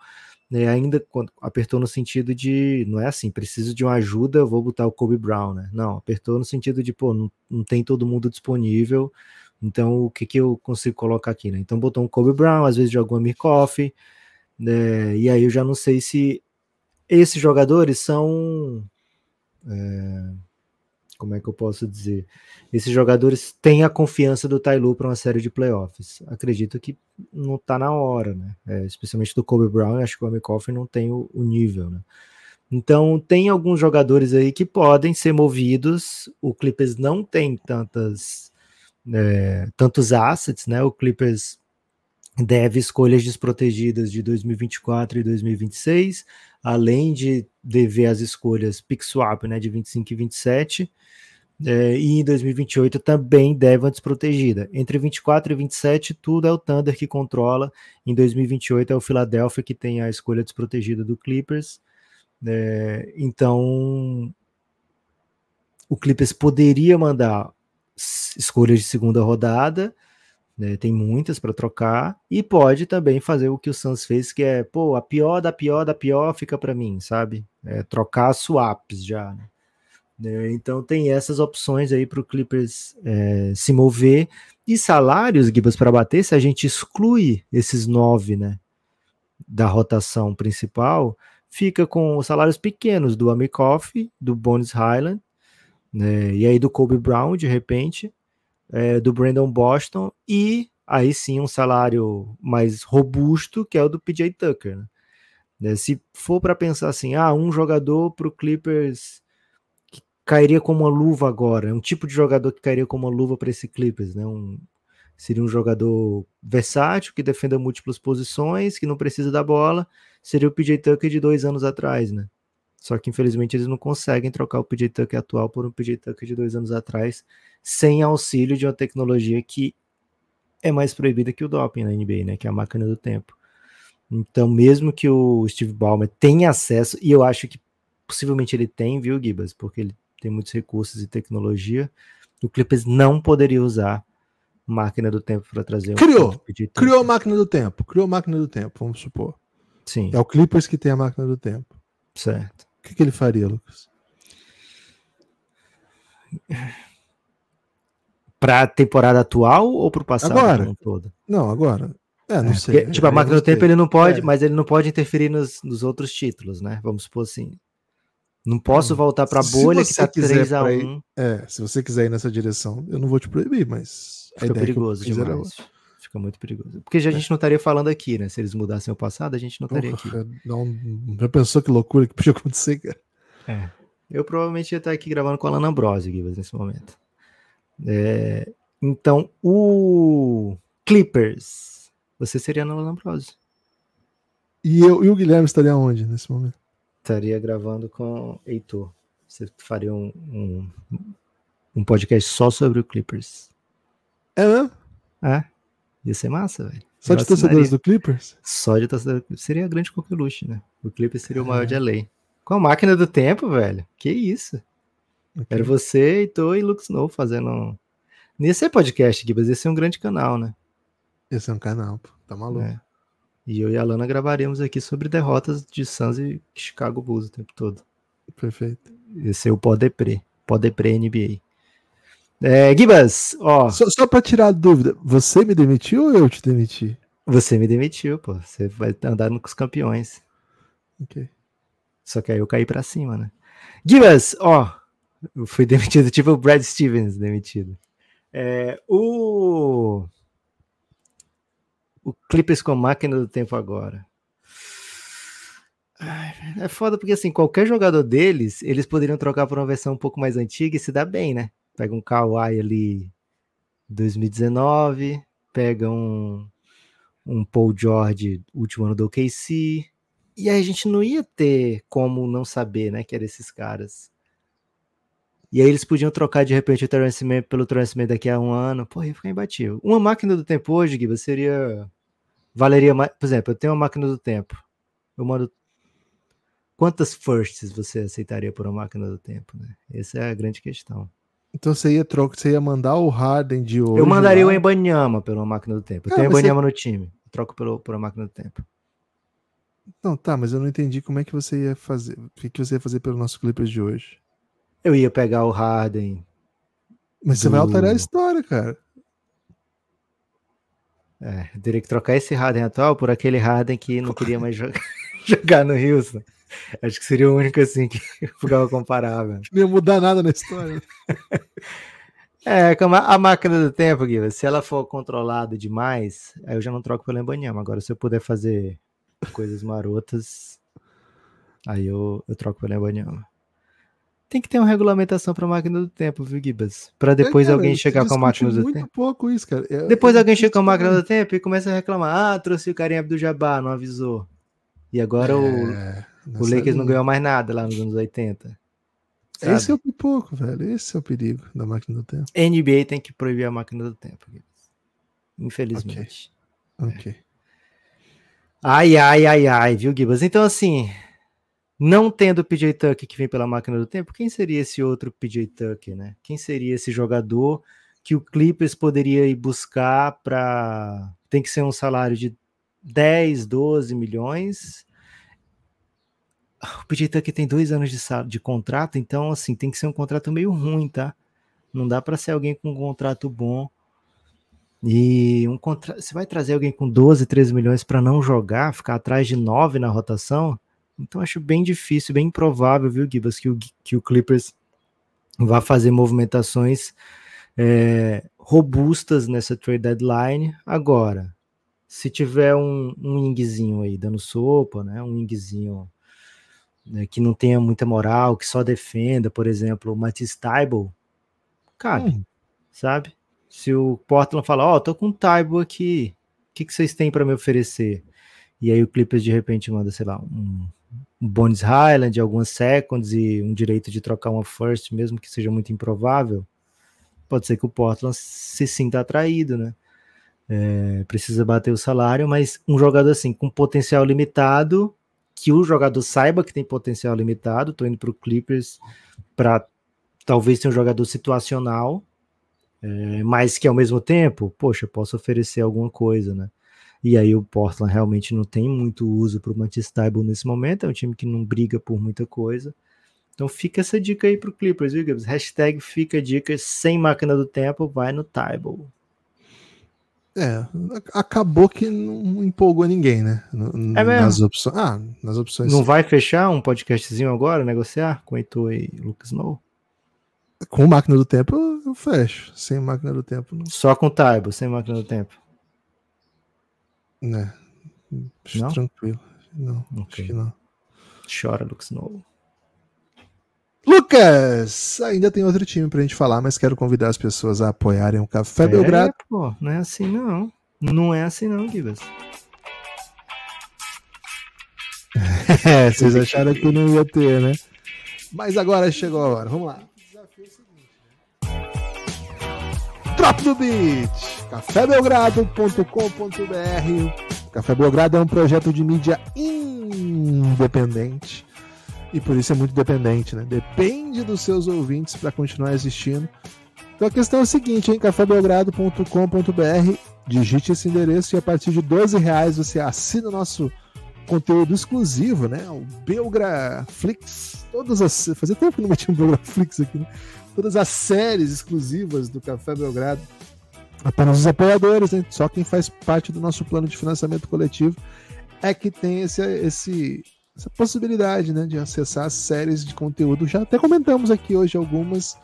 né? ainda quando apertou no sentido de, não é assim, preciso de uma ajuda, vou botar o Kobe Brown, né? Não, apertou no sentido de, pô, não, não tem todo mundo disponível, então o que, que eu consigo colocar aqui, né? Então botou um Kobe Brown, às vezes jogou Amir Né? e aí eu já não sei se esses jogadores são... É como é que eu posso dizer? Esses jogadores têm a confiança do Tailu para uma série de playoffs. Acredito que não está na hora, né? É, especialmente do Kobe Brown, acho que o Amikoff não tem o, o, nível, né? Então tem alguns jogadores aí que podem ser movidos. O Clippers não tem tantas é, tantos assets, né? O Clippers deve escolhas desprotegidas de 2024 e 2026, além de dever as escolhas pick swap, né, de 25 e 27 é, e em 2028 também deve uma desprotegida. Entre 24 e 27, tudo é o Thunder que controla. Em 2028 é o Philadelphia que tem a escolha desprotegida do Clippers. É, então, o Clippers poderia mandar escolhas de segunda rodada, né, tem muitas para trocar, e pode também fazer o que o Suns fez, que é, pô, a pior da pior da pior fica para mim, sabe? É, trocar swaps já, né? Né? Então tem essas opções aí para o Clippers é, se mover. E salários, Gibas, para bater, se a gente exclui esses nove né, da rotação principal, fica com salários pequenos do Amikoff, do Bones Highland, né, e aí do Kobe Brown, de repente, é, do Brandon Boston, e aí sim um salário mais robusto, que é o do PJ Tucker. Né? né se for para pensar assim, ah, um jogador para o Clippers cairia como uma luva agora. É um tipo de jogador que cairia como uma luva para esse Clippers, né? Um, seria um jogador versátil, que defenda múltiplas posições, que não precisa da bola. Seria o PJ Tucker de dois anos atrás, né? Só que infelizmente eles não conseguem trocar o PJ Tucker atual por um PJ Tucker de dois anos atrás, sem auxílio de uma tecnologia que é mais proibida que o doping na NBA, né? Que é a máquina do tempo. Então, mesmo que o Steve Ballmer tenha acesso, e eu acho que possivelmente ele tem, viu, Gibas? Porque ele tem muitos recursos e tecnologia, o Clippers não poderia usar máquina do tempo para trazer criou, um criou a máquina do tempo, criou a máquina do tempo, vamos supor. Sim. É o Clippers que tem a máquina do tempo. Certo. O que, que ele faria, Lucas? Para a temporada atual ou para o passado agora, todo? Não, agora. É, não é, sei. Porque, tipo, a máquina do tempo ele não pode, é. mas ele não pode interferir nos, nos outros títulos, né? Vamos supor assim. Não posso voltar para a bolha que tá 3 a 1 ir, É, se você quiser ir nessa direção, eu não vou te proibir, mas. Fica perigoso demais. Fica muito perigoso. Porque já a é. gente não estaria falando aqui, né? Se eles mudassem o passado, a gente não estaria aqui. Não, já pensou que loucura que podia acontecer, cara? É. Eu provavelmente ia estar aqui gravando com a Lana Ambrosio, Gibas, nesse momento. É, então, o Clippers, você seria na Lana Ambrosio. E, eu, e o Guilherme estaria onde nesse momento? estaria gravando com Heitor. Você faria um, um, um podcast só sobre o Clippers. É mesmo? É. Ia ser massa, velho. Só de torcedores do Clippers? Só de torcedores. Seria a grande coqueluche, né? O Clippers seria o maior é. de LA. Com a máquina do tempo, velho. Que isso? Okay. Era você, Heitor e Lux Snow fazendo. Um... Não ia ser podcast, Gibas, ia ser um grande canal, né? Ia ser um canal, pô. Tá maluco. É. E eu e a Lana gravaremos aqui sobre derrotas de Suns e Chicago Bulls o tempo todo. Perfeito. Esse é o Podepre. Podepre NBA. É, Gibas, ó. Só, só pra tirar a dúvida, você me demitiu ou eu te demiti? Você me demitiu, pô. Você vai andar com os campeões. Ok. Só que aí eu caí pra cima, né? Gibas, ó. Eu fui demitido, tipo o Brad Stevens demitido. É, o o Clippers com a máquina do tempo agora. é foda porque assim, qualquer jogador deles, eles poderiam trocar por uma versão um pouco mais antiga e se dá bem, né? Pega um Kawhi ali 2019, pega um, um Paul George, último ano do OKC, e aí a gente não ia ter como não saber, né, que eram esses caras. E aí eles podiam trocar de repente o Terence Mann pelo Terence Mann daqui a um ano. Pô, ia ficar imbatível. Uma máquina do tempo hoje, Giba, seria valeria mais. Por exemplo, eu tenho uma máquina do tempo. Eu mando. Quantas firsts você aceitaria por uma máquina do tempo? Né? Essa é a grande questão. Então você ia trocar, você ia mandar o Harden de hoje. Eu mandaria lá. o Embanyama pela máquina do tempo. Eu tenho o Embanyama você... no time. Eu troco pelo, uma máquina do tempo. Não, tá, mas eu não entendi como é que você ia fazer. O que, que você ia fazer pelo nosso Clippers de hoje? Eu ia pegar o Harden. Mas do... você vai alterar a história, cara. É, eu teria que trocar esse Harden atual por aquele Harden que não queria mais jogar, jogar no Houston. Acho que seria o único assim que ficava comparável. Não ia mudar nada na história. é, a, a máquina do tempo, Guilherme, se ela for controlada demais, aí eu já não troco pelo Embanyama. Agora, se eu puder fazer coisas marotas, aí eu, eu troco pelo Embanyama. Tem que ter uma regulamentação para máquina do tempo, viu, Gibas? Para depois é, cara, alguém chegar com a máquina do muito tempo. Muito pouco isso, cara. Eu, depois eu alguém chega com a máquina do tempo e começa a reclamar: ah, trouxe o carinha do Jabá, não avisou. E agora é, o, o Lakers não ganhou mais nada lá nos anos 80. Sabe? Esse é o pipoco, velho. Esse é o perigo da máquina do tempo. NBA tem que proibir a máquina do tempo. Infelizmente. Ok. okay. Ai, ai, ai, ai, viu, Gibas? Então, assim, não tendo o PJ Tucker que vem pela máquina do tempo, quem seria esse outro PJ Tucker, né? Quem seria esse jogador que o Clippers poderia ir buscar para tem que ser um salário de 10, 12 milhões. O PJ Tucker tem dois anos de, de contrato, então assim tem que ser um contrato meio ruim, tá? Não dá para ser alguém com um contrato bom. E um contra... você vai trazer alguém com 12, 13 milhões para não jogar, ficar atrás de 9 na rotação? Então acho bem difícil, bem improvável, viu, Gibas, que o, que o Clippers vá fazer movimentações é, robustas nessa trade deadline. Agora, se tiver um, um aí dando sopa, né, um ingzinho né, que não tenha muita moral, que só defenda, por exemplo, o Matisse Tybal, cabe, hum. sabe? Se o Portland falar, ó, oh, tô com Tybal aqui, o que, que vocês têm para me oferecer? E aí o Clippers de repente manda, sei lá, um um Bones Highland, algumas seconds e um direito de trocar uma first, mesmo que seja muito improvável, pode ser que o Portland se sinta atraído, né? é, precisa bater o salário, mas um jogador assim com potencial limitado, que o jogador saiba que tem potencial limitado, tô indo para o Clippers para talvez ser um jogador situacional, é, mas que ao mesmo tempo, poxa, posso oferecer alguma coisa, né? E aí o Portland realmente não tem muito uso para o Matisse Taibo nesse momento, é um time que não briga por muita coisa. Então fica essa dica aí pro Clippers, viu, Gibbs? Hashtag fica dica sem máquina do tempo, vai no Taibo. É, acabou que não empolgou ninguém, né? é nas opções. Ah, nas opções. Não vai fechar um podcastzinho agora, negociar com Heitor e Lucas Snow? Com máquina do tempo eu fecho. Sem máquina do tempo. Não... Só com Taibo, sem máquina do tempo. Né. Tranquilo. Não, okay. acho que não. Chora, Lucas Snow. Lucas! Ainda tem outro time pra gente falar, mas quero convidar as pessoas a apoiarem o Café é, Belgrado. Pô, não é assim não. Não é assim não, Gibas. é, vocês acharam que não ia ter, né? Mas agora chegou a hora. Vamos lá. É né? Drop do Beat! cafébelgrado.com.br Café Belgrado é um projeto de mídia independente e por isso é muito dependente, né? Depende dos seus ouvintes para continuar existindo. Então a questão é a seguinte, em cafébelgrado.com.br, digite esse endereço e a partir de 12 reais você assina o nosso conteúdo exclusivo, né? O Belgraflix, todas as fazia tempo que não metia um Belgraflix aqui, né? Todas as séries exclusivas do Café Belgrado. Apenas os apoiadores, né? Só quem faz parte do nosso plano de financiamento coletivo é que tem esse, esse essa possibilidade né, de acessar séries de conteúdo. Já até comentamos aqui hoje algumas.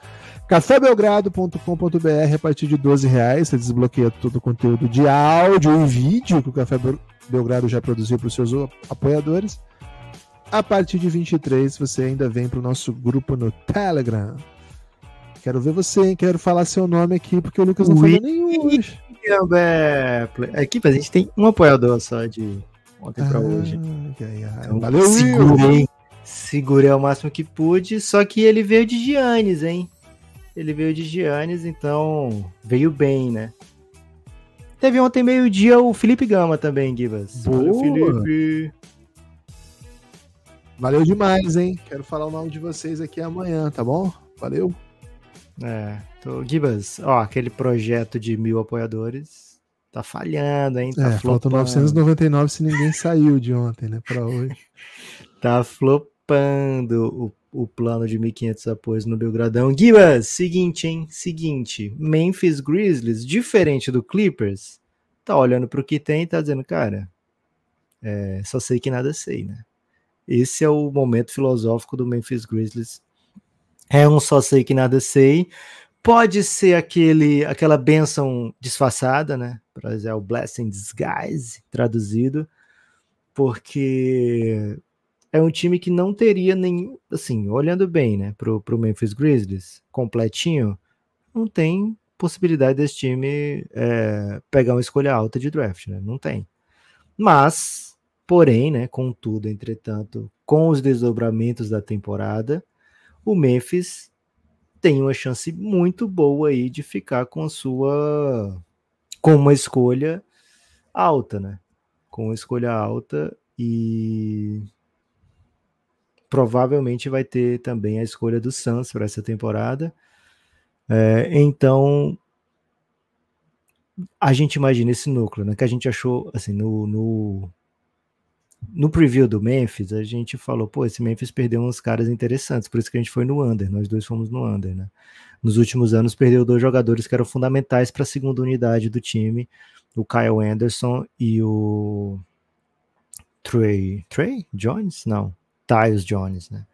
cafébelgrado.com.br a partir de 12 reais você desbloqueia todo o conteúdo de áudio e vídeo que o Café Belgrado já produziu para os seus apoiadores. A partir de 23 você ainda vem para o nosso grupo no Telegram. Quero ver você, hein? Quero falar seu nome aqui, porque o Lucas não falou nenhum hoje. Aqui, a gente tem um apoiador só de ontem para hoje. Ai, ai. Então, Valeu, segurei, segurei ao máximo que pude, só que ele veio de Giannis, hein? Ele veio de Giannis, então veio bem, né? Teve ontem meio-dia o Felipe Gama também, Gibas. Valeu, Felipe. Valeu demais, hein? Quero falar o nome de vocês aqui amanhã, tá bom? Valeu. É, tô, Gibas, ó, aquele projeto de mil apoiadores Tá falhando, hein? Tá é, falta 999 se ninguém saiu de ontem, né? Para hoje. tá flopando o, o plano de 1.500 apoios no Belgradão. Gibas, seguinte, hein? Seguinte. Memphis Grizzlies, diferente do Clippers, tá olhando pro que tem e tá dizendo, cara, é, só sei que nada sei, né? Esse é o momento filosófico do Memphis Grizzlies. É um só sei que nada sei, Pode ser aquele, aquela benção disfarçada, né? Para dizer o blessing disguise traduzido, porque é um time que não teria nem, assim, olhando bem, né, pro, pro Memphis Grizzlies, completinho, não tem possibilidade desse time é, pegar uma escolha alta de draft, né? Não tem. Mas, porém, né, contudo, entretanto, com os desdobramentos da temporada, o Memphis tem uma chance muito boa aí de ficar com sua com uma escolha alta, né? Com uma escolha alta e provavelmente vai ter também a escolha do Suns para essa temporada. É, então a gente imagina esse núcleo, né? Que a gente achou assim no, no no preview do Memphis, a gente falou, pô, esse Memphis perdeu uns caras interessantes, por isso que a gente foi no under, nós dois fomos no under, né? Nos últimos anos perdeu dois jogadores que eram fundamentais para a segunda unidade do time, o Kyle Anderson e o Trey, Trey Jones? Não, Tyus Jones, né?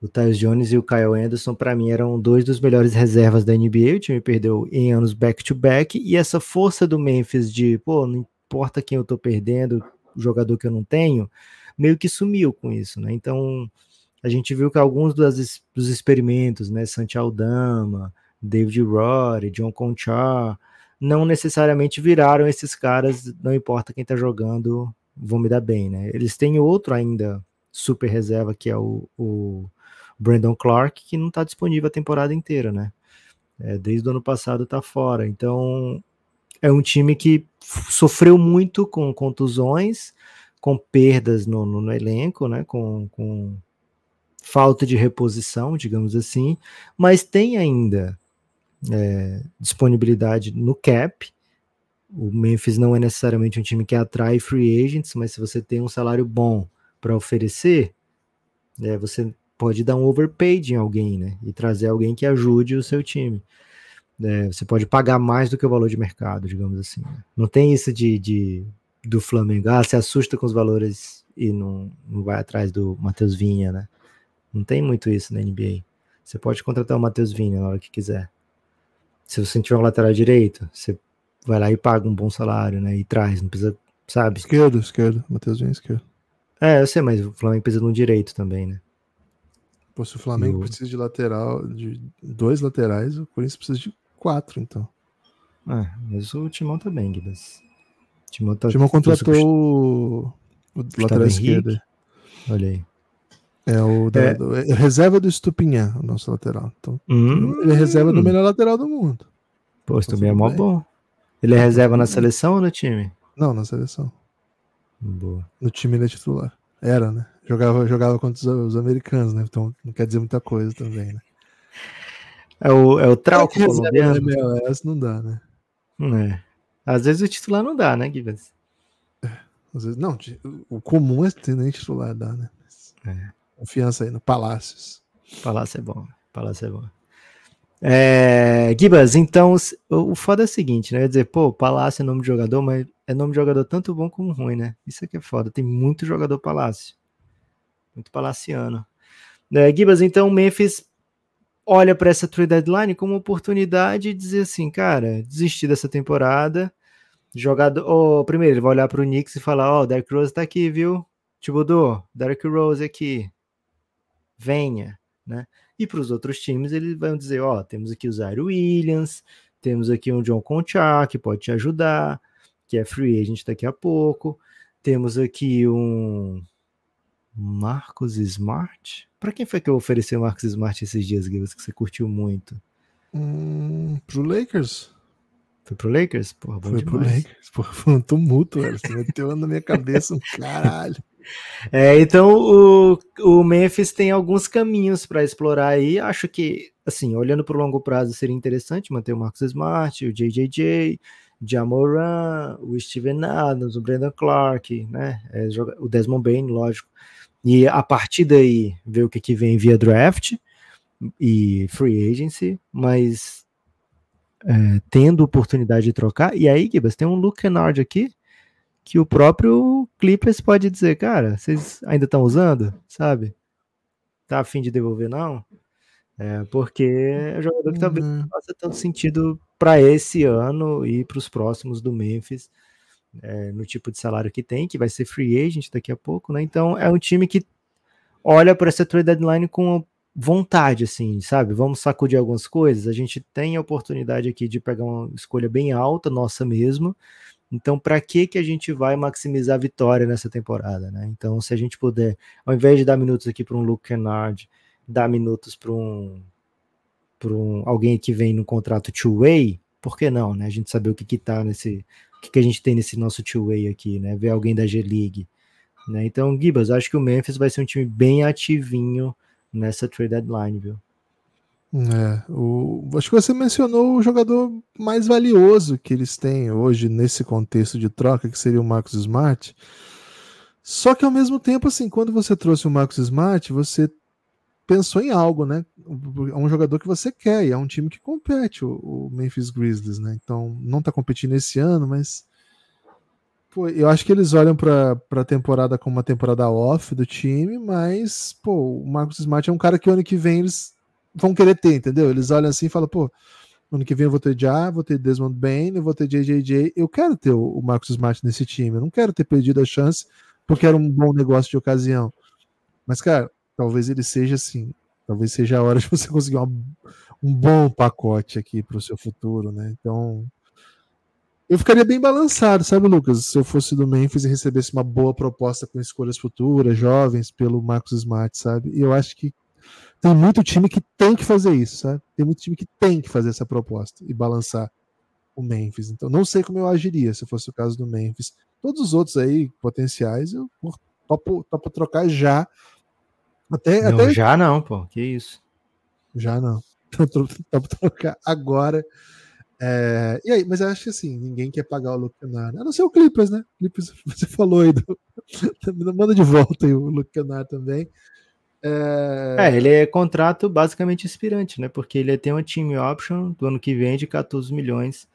O Tyus Jones e o Kyle Anderson, para mim, eram dois dos melhores reservas da NBA. O time perdeu em anos back-to-back. -back, e essa força do Memphis de, pô, não importa quem eu tô perdendo, jogador que eu não tenho, meio que sumiu com isso, né? Então a gente viu que alguns das, dos experimentos, né, Santi Aldama, David Rory, John Conchar, não necessariamente viraram esses caras, não importa quem tá jogando, vão me dar bem, né? Eles têm outro ainda super reserva, que é o, o Brandon Clark, que não tá disponível a temporada inteira, né? É, desde o ano passado tá fora, então é um time que sofreu muito com contusões, com perdas no, no, no elenco, né? Com, com falta de reposição, digamos assim, mas tem ainda é, disponibilidade no cap. O Memphis não é necessariamente um time que atrai free agents, mas se você tem um salário bom para oferecer, é, você pode dar um overpaid em alguém, né? E trazer alguém que ajude o seu time. É, você pode pagar mais do que o valor de mercado, digamos assim. Né? Não tem isso de, de do Flamengo, ah, se assusta com os valores e não, não vai atrás do Matheus Vinha, né? Não tem muito isso na NBA. Você pode contratar o Matheus Vinha na hora que quiser. Se você tiver um lateral direito, você vai lá e paga um bom salário, né? E traz, não precisa, sabe? Esquerdo, esquerdo. Matheus Vinha, esquerdo. É, eu sei, mas o Flamengo precisa de um direito também, né? Pô, se o Flamengo precisa de lateral, de dois laterais, o Corinthians precisa de quatro, então. É, mas o Timão também, tá Guidas. Timão, tá, Timão contratou o, o lateral esquerdo. Olha aí. É o da, é. Do, é reserva do Estupinhã, o nosso lateral. Então, hum. ele é reserva do melhor lateral do mundo. Pô, o Estupinhã é mó bom. Ele é reserva na seleção ou no time? Não, na seleção. Boa. No time ele é titular. Era, né? Jogava, jogava contra os, os, americanos, né? Então não quer dizer muita coisa também, né? É o, é o Trauco colombiano. MLS não dá, né? É. Às vezes o titular não dá, né, Gibbs? É. Às vezes, não, o comum é ter nem titular dá, né? É. Confiança aí no Palácios. Palácio é bom. Palácio é bom. É, Gibas, então o foda é o seguinte, né? Quer dizer, pô, Palácio é nome de jogador, mas é nome de jogador tanto bom como ruim, né? Isso aqui é foda. Tem muito jogador Palácio. Muito palaciano. É, Gibas, então o Memphis olha para essa trade deadline como oportunidade de dizer assim, cara, desistir dessa temporada. Jogador. Oh, primeiro, ele vai olhar para o Knicks e falar: Ó, oh, Derrick Rose tá aqui, viu? Thibodeau, Derrick Rose aqui. Venha, né? E para os outros times, eles vão dizer: Ó, oh, temos aqui o Zaire Williams, temos aqui um John Conchar que pode te ajudar, que é free agent daqui a pouco. Temos aqui um Marcos Smart. Para quem foi que eu ofereci o Marcos Smart esses dias, Gibbs, que você curtiu muito? Hum, pro Lakers. Foi pro Lakers? Porra, bom foi demais. pro Lakers. Porra, foi um tumulto, velho. Você meteu na minha cabeça um caralho. É, então o, o Memphis tem alguns caminhos para explorar aí. Acho que, assim, olhando para o longo prazo, seria interessante manter o Marcos Smart, o JJJ, Jamoran, o Steven Adams, o Brandon Clark, né? É, o Desmond Bain, lógico. E a partir daí, ver o que, que vem via draft e free agency, mas é, tendo oportunidade de trocar. E aí, Gibas, tem um Luke Kennard aqui que o próprio Clippers pode dizer, cara, vocês ainda estão usando, sabe? Tá afim de devolver, não? É, porque é um jogador que talvez uhum. não faça tanto sentido para esse ano e para os próximos do Memphis é, no tipo de salário que tem, que vai ser free agent daqui a pouco, né? Então é um time que olha para essa trade deadline com vontade, assim, sabe? Vamos sacudir algumas coisas. A gente tem a oportunidade aqui de pegar uma escolha bem alta, nossa mesmo. Então, para que que a gente vai maximizar a vitória nessa temporada, né? Então, se a gente puder, ao invés de dar minutos aqui para um Luke Kennard, dar minutos para um para um, alguém que vem no contrato two-way, por que não, né? A gente saber o que que tá nesse o que, que a gente tem nesse nosso two-way aqui, né? Ver alguém da G-League. Né? Então, Gibas, acho que o Memphis vai ser um time bem ativinho nessa trade deadline, viu? É, o, acho que você mencionou o jogador mais valioso que eles têm hoje nesse contexto de troca, que seria o Marcos Smart. Só que ao mesmo tempo, assim, quando você trouxe o Marcos Smart, você pensou em algo, né? É um jogador que você quer e é um time que compete, o, Memphis Grizzlies, né? Então não tá competindo esse ano, mas pô, eu acho que eles olham para a temporada como uma temporada off do time, mas pô, o Marcus Smart é um cara que ano que vem eles vão querer ter, entendeu? Eles olham assim e falam, pô, ano que vem eu vou ter Já, vou ter Desmond Bain, eu vou ter JJJ, eu quero ter o, o Marcus Smart nesse time, eu não quero ter perdido a chance porque era um bom negócio de ocasião. Mas, cara, talvez ele seja assim. Talvez seja a hora de você conseguir uma, um bom pacote aqui para o seu futuro, né? Então, eu ficaria bem balançado, sabe, Lucas? Se eu fosse do Memphis e recebesse uma boa proposta com escolhas futuras, jovens, pelo Marcos Smart, sabe? E eu acho que tem muito time que tem que fazer isso, sabe? Tem muito time que tem que fazer essa proposta e balançar o Memphis. Então, não sei como eu agiria se fosse o caso do Memphis. Todos os outros aí, potenciais, eu topo, topo trocar já. Até, não, até... Já não, pô, que isso. Já não. Topo trocar agora. É, e aí, mas eu acho que assim, ninguém quer pagar o Luke Kennard. A não ser o Clippers, né? Clippers, você falou aí, do, manda de volta aí o Luke Kennard também. É... é... ele é contrato basicamente inspirante, né? Porque ele tem uma team option do ano que vem de 14 milhões.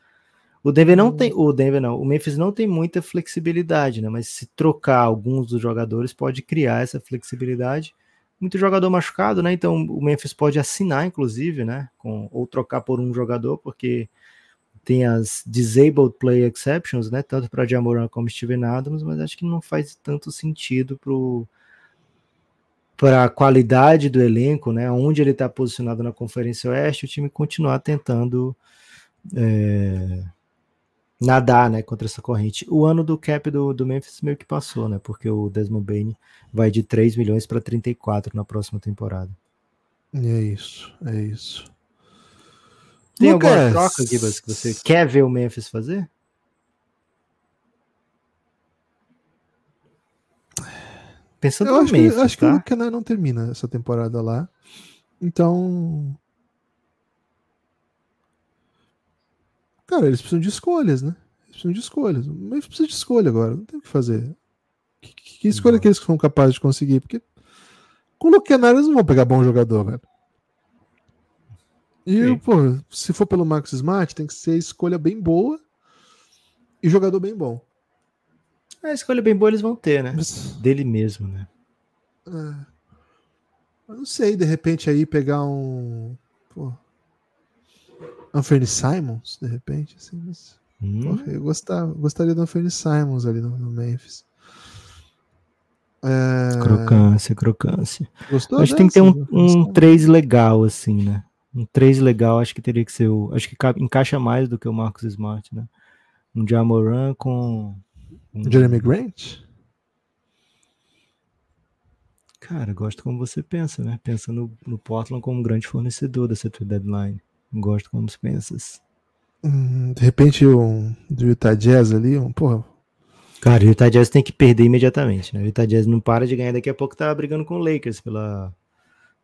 O Denver não hum. tem, o Denver não, o Memphis não tem muita flexibilidade, né? Mas se trocar alguns dos jogadores pode criar essa flexibilidade. Muito jogador machucado, né? Então o Memphis pode assinar, inclusive, né? Com, ou trocar por um jogador, porque tem as disabled play exceptions, né? Tanto para Jamoran como Steven Adams, mas acho que não faz tanto sentido pro para a qualidade do elenco, né, onde ele está posicionado na Conferência Oeste, o time continuar tentando é, nadar né, contra essa corrente. O ano do cap do, do Memphis meio que passou, né, porque o Desmond Bain vai de 3 milhões para 34 na próxima temporada. É isso, é isso. Tem Lucas. alguma troca, Gibas, que você quer ver o Memphis fazer? Pensando eu no acho Memphis, que, acho tá? que o Luke não termina essa temporada lá. Então. Cara, eles precisam de escolhas, né? Eles precisam de escolhas. Memphis precisa de escolha agora. Não tem o que fazer. Que, que escolha que eles são capazes de conseguir? Porque com o Luke eles não vão pegar bom jogador, velho. E, pô, se for pelo Max Smart, tem que ser escolha bem boa e jogador bem bom. A escolha bem boa eles vão ter, né? Mas... Dele mesmo, né? É. Eu não sei, de repente aí pegar um. Pô. Anthony Simons, de repente, assim, mas. Hum. Porra, eu gostava, gostaria do Anthony Simons ali no, no Memphis. É... Crocância, crocância. Gostou? Acho que tem que ter um, um 3 legal, assim, né? Um 3 legal, acho que teria que ser o. Acho que encaixa mais do que o Marcos Smart, né? Um Jamoran com Jeremy Grant? Cara, gosto como você pensa, né? Pensa no, no Portland como um grande fornecedor dessa trade deadline. Gosto como você pensas. Hum, de repente, um do Utah Jazz ali, um, porra. Cara, o Utah Jazz tem que perder imediatamente, né? O Utah Jazz não para de ganhar, daqui a pouco tá brigando com o Lakers pela,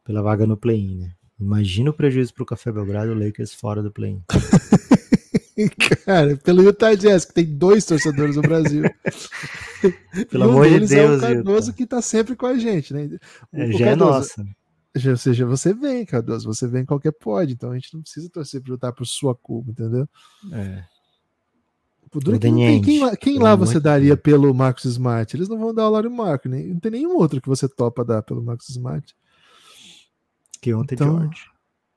pela vaga no play-in, né? Imagina o prejuízo pro Café Belgrado, o Lakers fora do play-in. Cara, pelo Utah Jazz, que tem dois torcedores no Brasil. Pelo um amor de Deus, é o Cardoso Utah. que tá sempre com a gente, né? O, é, já é nossa. Ou seja, você vem, Cardoso, você vem qualquer pode, então a gente não precisa torcer para lutar por sua culpa, entendeu? É. Dura que tem, quem, quem lá você daria pelo Marcos Smart? Eles não vão dar o Lário Marco, nem, não tem nenhum outro que você topa dar pelo Marcos Smart. Que ontem então, George.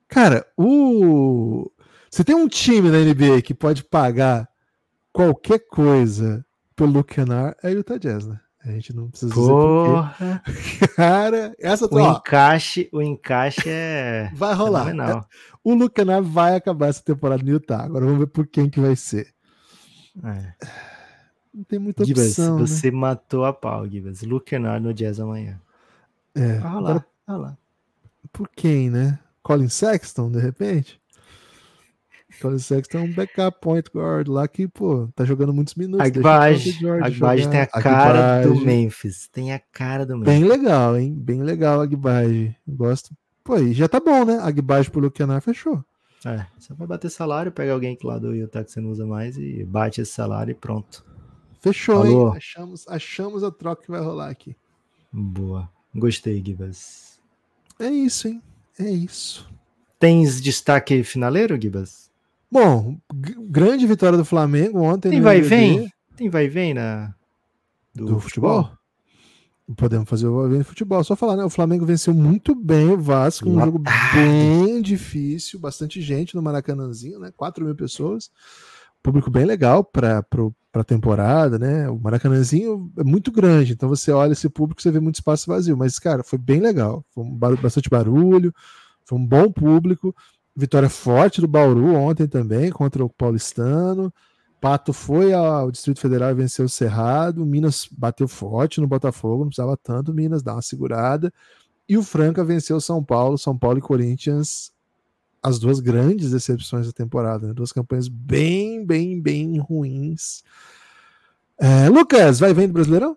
Cara, o você tem um time na NBA que pode pagar qualquer coisa pelo Luke Kennard, é o Utah Jazz, né? A gente não precisa Porra. dizer Cara, essa o encaixe, o encaixe é vai rolar. É, o Kennard vai acabar essa temporada no Utah. Agora vamos ver por quem que vai ser. É. Não tem muita Gibas, opção. Né? Você né? matou a pau. Luke Kennard no Jazz amanhã. É. Vai rolar, Agora, vai rolar. Por quem, né? Colin Sexton, de repente? Tony Sexton é um backup point guard lá que, pô, tá jogando muitos minutos. Agbage, Agbage tem a cara Agbage. do Memphis. Tem a cara do Memphis. Bem legal, hein? Bem legal Agbage. Gosto. Pô, e já tá bom, né? Agbage pro Lucianar fechou. É, só vai bater salário, pega alguém que lá do Utah que você não usa mais e bate esse salário e pronto. Fechou, Falou. hein? Achamos, achamos a troca que vai rolar aqui. Boa. Gostei, Gibas. É isso, hein? É isso. Tens destaque finaleiro, Gibas? Bom, grande vitória do Flamengo ontem. Tem vai e vem? Tem vai e vem na do, do futebol? futebol? Podemos fazer o vem no futebol. Só falar, né? O Flamengo venceu muito bem o Vasco, um jogo bem difícil, bastante gente no Maracanãzinho, né? 4 mil pessoas. Público bem legal para a temporada, né? O Maracanãzinho é muito grande, então você olha esse público, você vê muito espaço vazio. Mas, cara, foi bem legal. Foi um barulho, bastante barulho, foi um bom público. Vitória forte do Bauru ontem também contra o Paulistano. Pato foi ao Distrito Federal e venceu o Cerrado. Minas bateu forte no Botafogo, não precisava tanto. Minas dá uma segurada. E o Franca venceu São Paulo. São Paulo e Corinthians as duas grandes decepções da temporada, né? duas campanhas bem, bem, bem ruins. É, Lucas, vai vendo Brasileirão?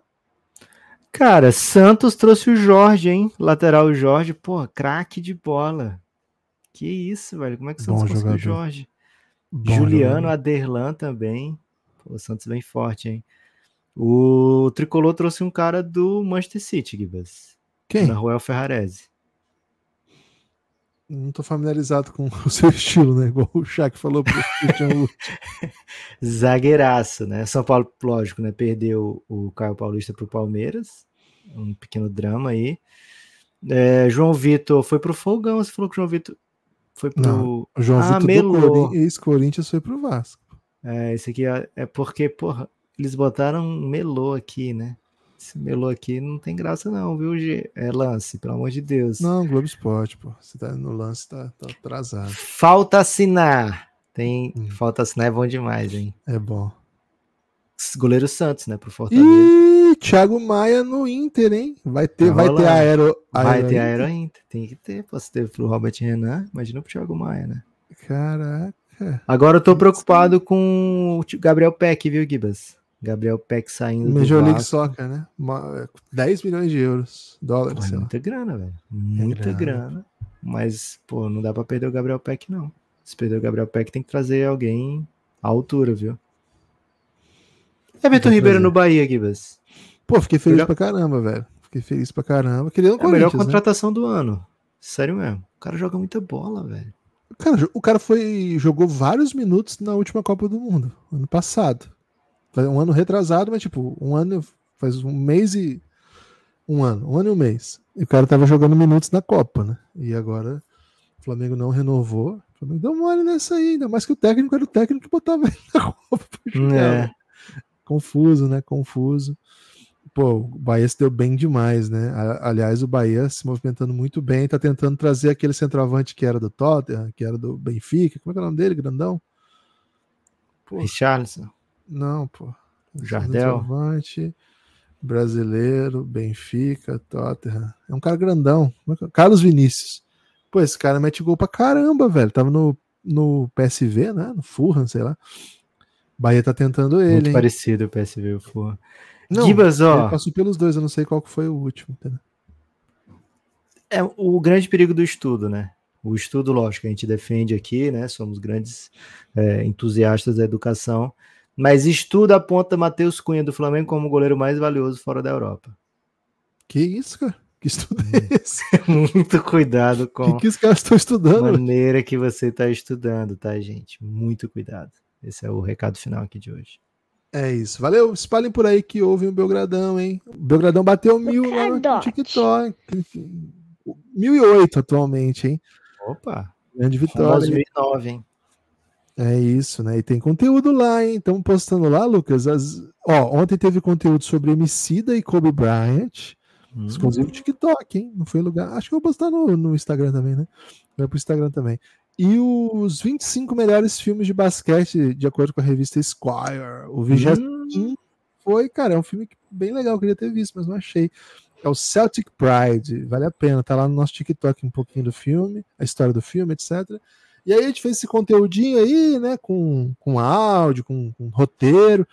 Cara, Santos trouxe o Jorge, hein? Lateral Jorge, pô, craque de bola. Que isso, velho? Como é que o Santos Bom conseguiu jogador. Jorge? Bom Juliano, jogador. Aderlan também. Pô, o Santos bem forte, hein? O Tricolor trouxe um cara do Manchester City, Gibas. Quem? Naruel Ferrarese. Não tô familiarizado com o seu estilo, né? Igual o Shaq falou pro Christian Wood. Zagueiraço, né? São Paulo, lógico, né? Perdeu o Caio Paulista pro Palmeiras. Um pequeno drama aí. É, João Vitor foi pro Fogão. Você falou que o João Vitor foi pro. Não, O João Ah, Vitor ex-Corinthians foi pro Vasco. É, esse aqui é, é porque, porra, eles botaram melô aqui, né? Esse melô aqui não tem graça, não, viu, G? É lance, pelo amor de Deus. Não, Globo Esporte, pô. Você tá no lance, tá, tá atrasado. Falta assinar. Tem. Hum. Falta assinar é bom demais, hein? É bom. Goleiro Santos, né? Pro Fortaleza. Ih, Thiago Maia no Inter, hein? Vai ter, Tá vai ter rolando. aero, Vai aero ter aero ainda. Tem que ter. Pô, se teve pro Robert Renan, imagina pro Thiago Maia, né? Caraca. Agora eu tô preocupado com o Gabriel Peck, viu, Gibas? Gabriel Peck saindo Major do League. Soccer, né? Uma- 10 milhões de euros, dólares, Porra, é muita grana, velho. Muita grana. grana. Mas, pô, não dá pra perder o Gabriel Peck, não. Se perder o Gabriel Peck, tem que trazer alguém à altura, viu? Que Ribeiro no Bahia, Gibas. Pô, fiquei feliz Melhor- pra caramba, velho. Fiquei feliz pra caramba. Queria no É a melhor né? contratação do ano. Sério mesmo. O cara joga muita bola, velho. Cara, o cara foi jogou vários minutos na última Copa do Mundo, ano passado. Faz Um ano retrasado, mas tipo, um ano faz um mês e um ano, um ano e um mês. E o cara tava jogando minutos na Copa, né? E agora o Flamengo não renovou. O Flamengo deu mole nessa aí, ainda mais que o técnico era o técnico que botava ele na Copa. É. Confuso, né? Confuso. Pô, o Bahia se deu bem demais, né? Aliás, o Bahia se movimentando muito bem, tá tentando trazer aquele centroavante que era do Tottenham, que era do Benfica. Como é que é o nome dele, grandão? Pô, Richarlison. não, pô. Jardel. Centroavante brasileiro, Benfica, Tottenham. É um cara grandão. É é? Carlos Vinícius. Pô, esse cara mete gol pra caramba, velho. Tava no, no PSV, né? No Fulham, sei lá. Bahia tá tentando ele, Muito hein? parecido o PSV, o Furra. Não, Gibas, ó. Passou pelos dois, eu não sei qual foi o último. É o grande perigo do estudo, né? O estudo, lógico, a gente defende aqui, né? Somos grandes é, entusiastas da educação, mas estudo aponta Matheus Cunha do Flamengo como o goleiro mais valioso fora da Europa. Que isso, cara? Que estudo é esse? Muito cuidado com que, que os caras estão a estudando? velho? maneira que você está estudando, tá, gente? Muito cuidado. Esse é o recado final aqui de hoje. É isso. Valeu. Espalhem por aí que houve um Belgradão, hein? O Belgradão bateu mil lá no. TikTok. 1008 atualmente, hein? Opa! Grande vitória. 2009, hein? É isso, né? E tem conteúdo lá, hein? Estamos postando lá, Lucas. As... Ó, ontem teve conteúdo sobre Emicida e Kobe Bryant. Hum. Exclusivo TikTok, hein? Não foi lugar. Acho que eu vou postar no, no Instagram também, né? Vai pro Instagram também. E os 25 melhores filmes de basquete, de acordo com a revista Esquire. O 20 Hum, foi, cara, é um filme que- bem legal, eu queria ter visto, mas não achei. É o Celtic Pride, vale a pena, tá lá no nosso TikTok um pouquinho do filme, a história do filme, etc. E aí a gente fez esse conteúdinho aí, né, com, com áudio, com, com roteiro,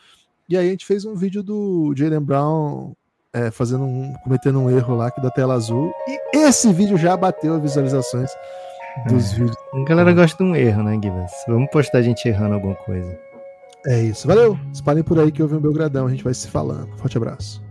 e aí a gente fez um vídeo do Jalen Brown é, fazendo um, cometendo um erro lá que da tela azul, e esse vídeo já bateu as visualizações dos vídeos. a galera gosta de um erro, né, Gibas? Vamos postar a gente errando alguma coisa. É isso, valeu, espalhem por aí que houve um Belgradão, a gente vai se falando, forte abraço.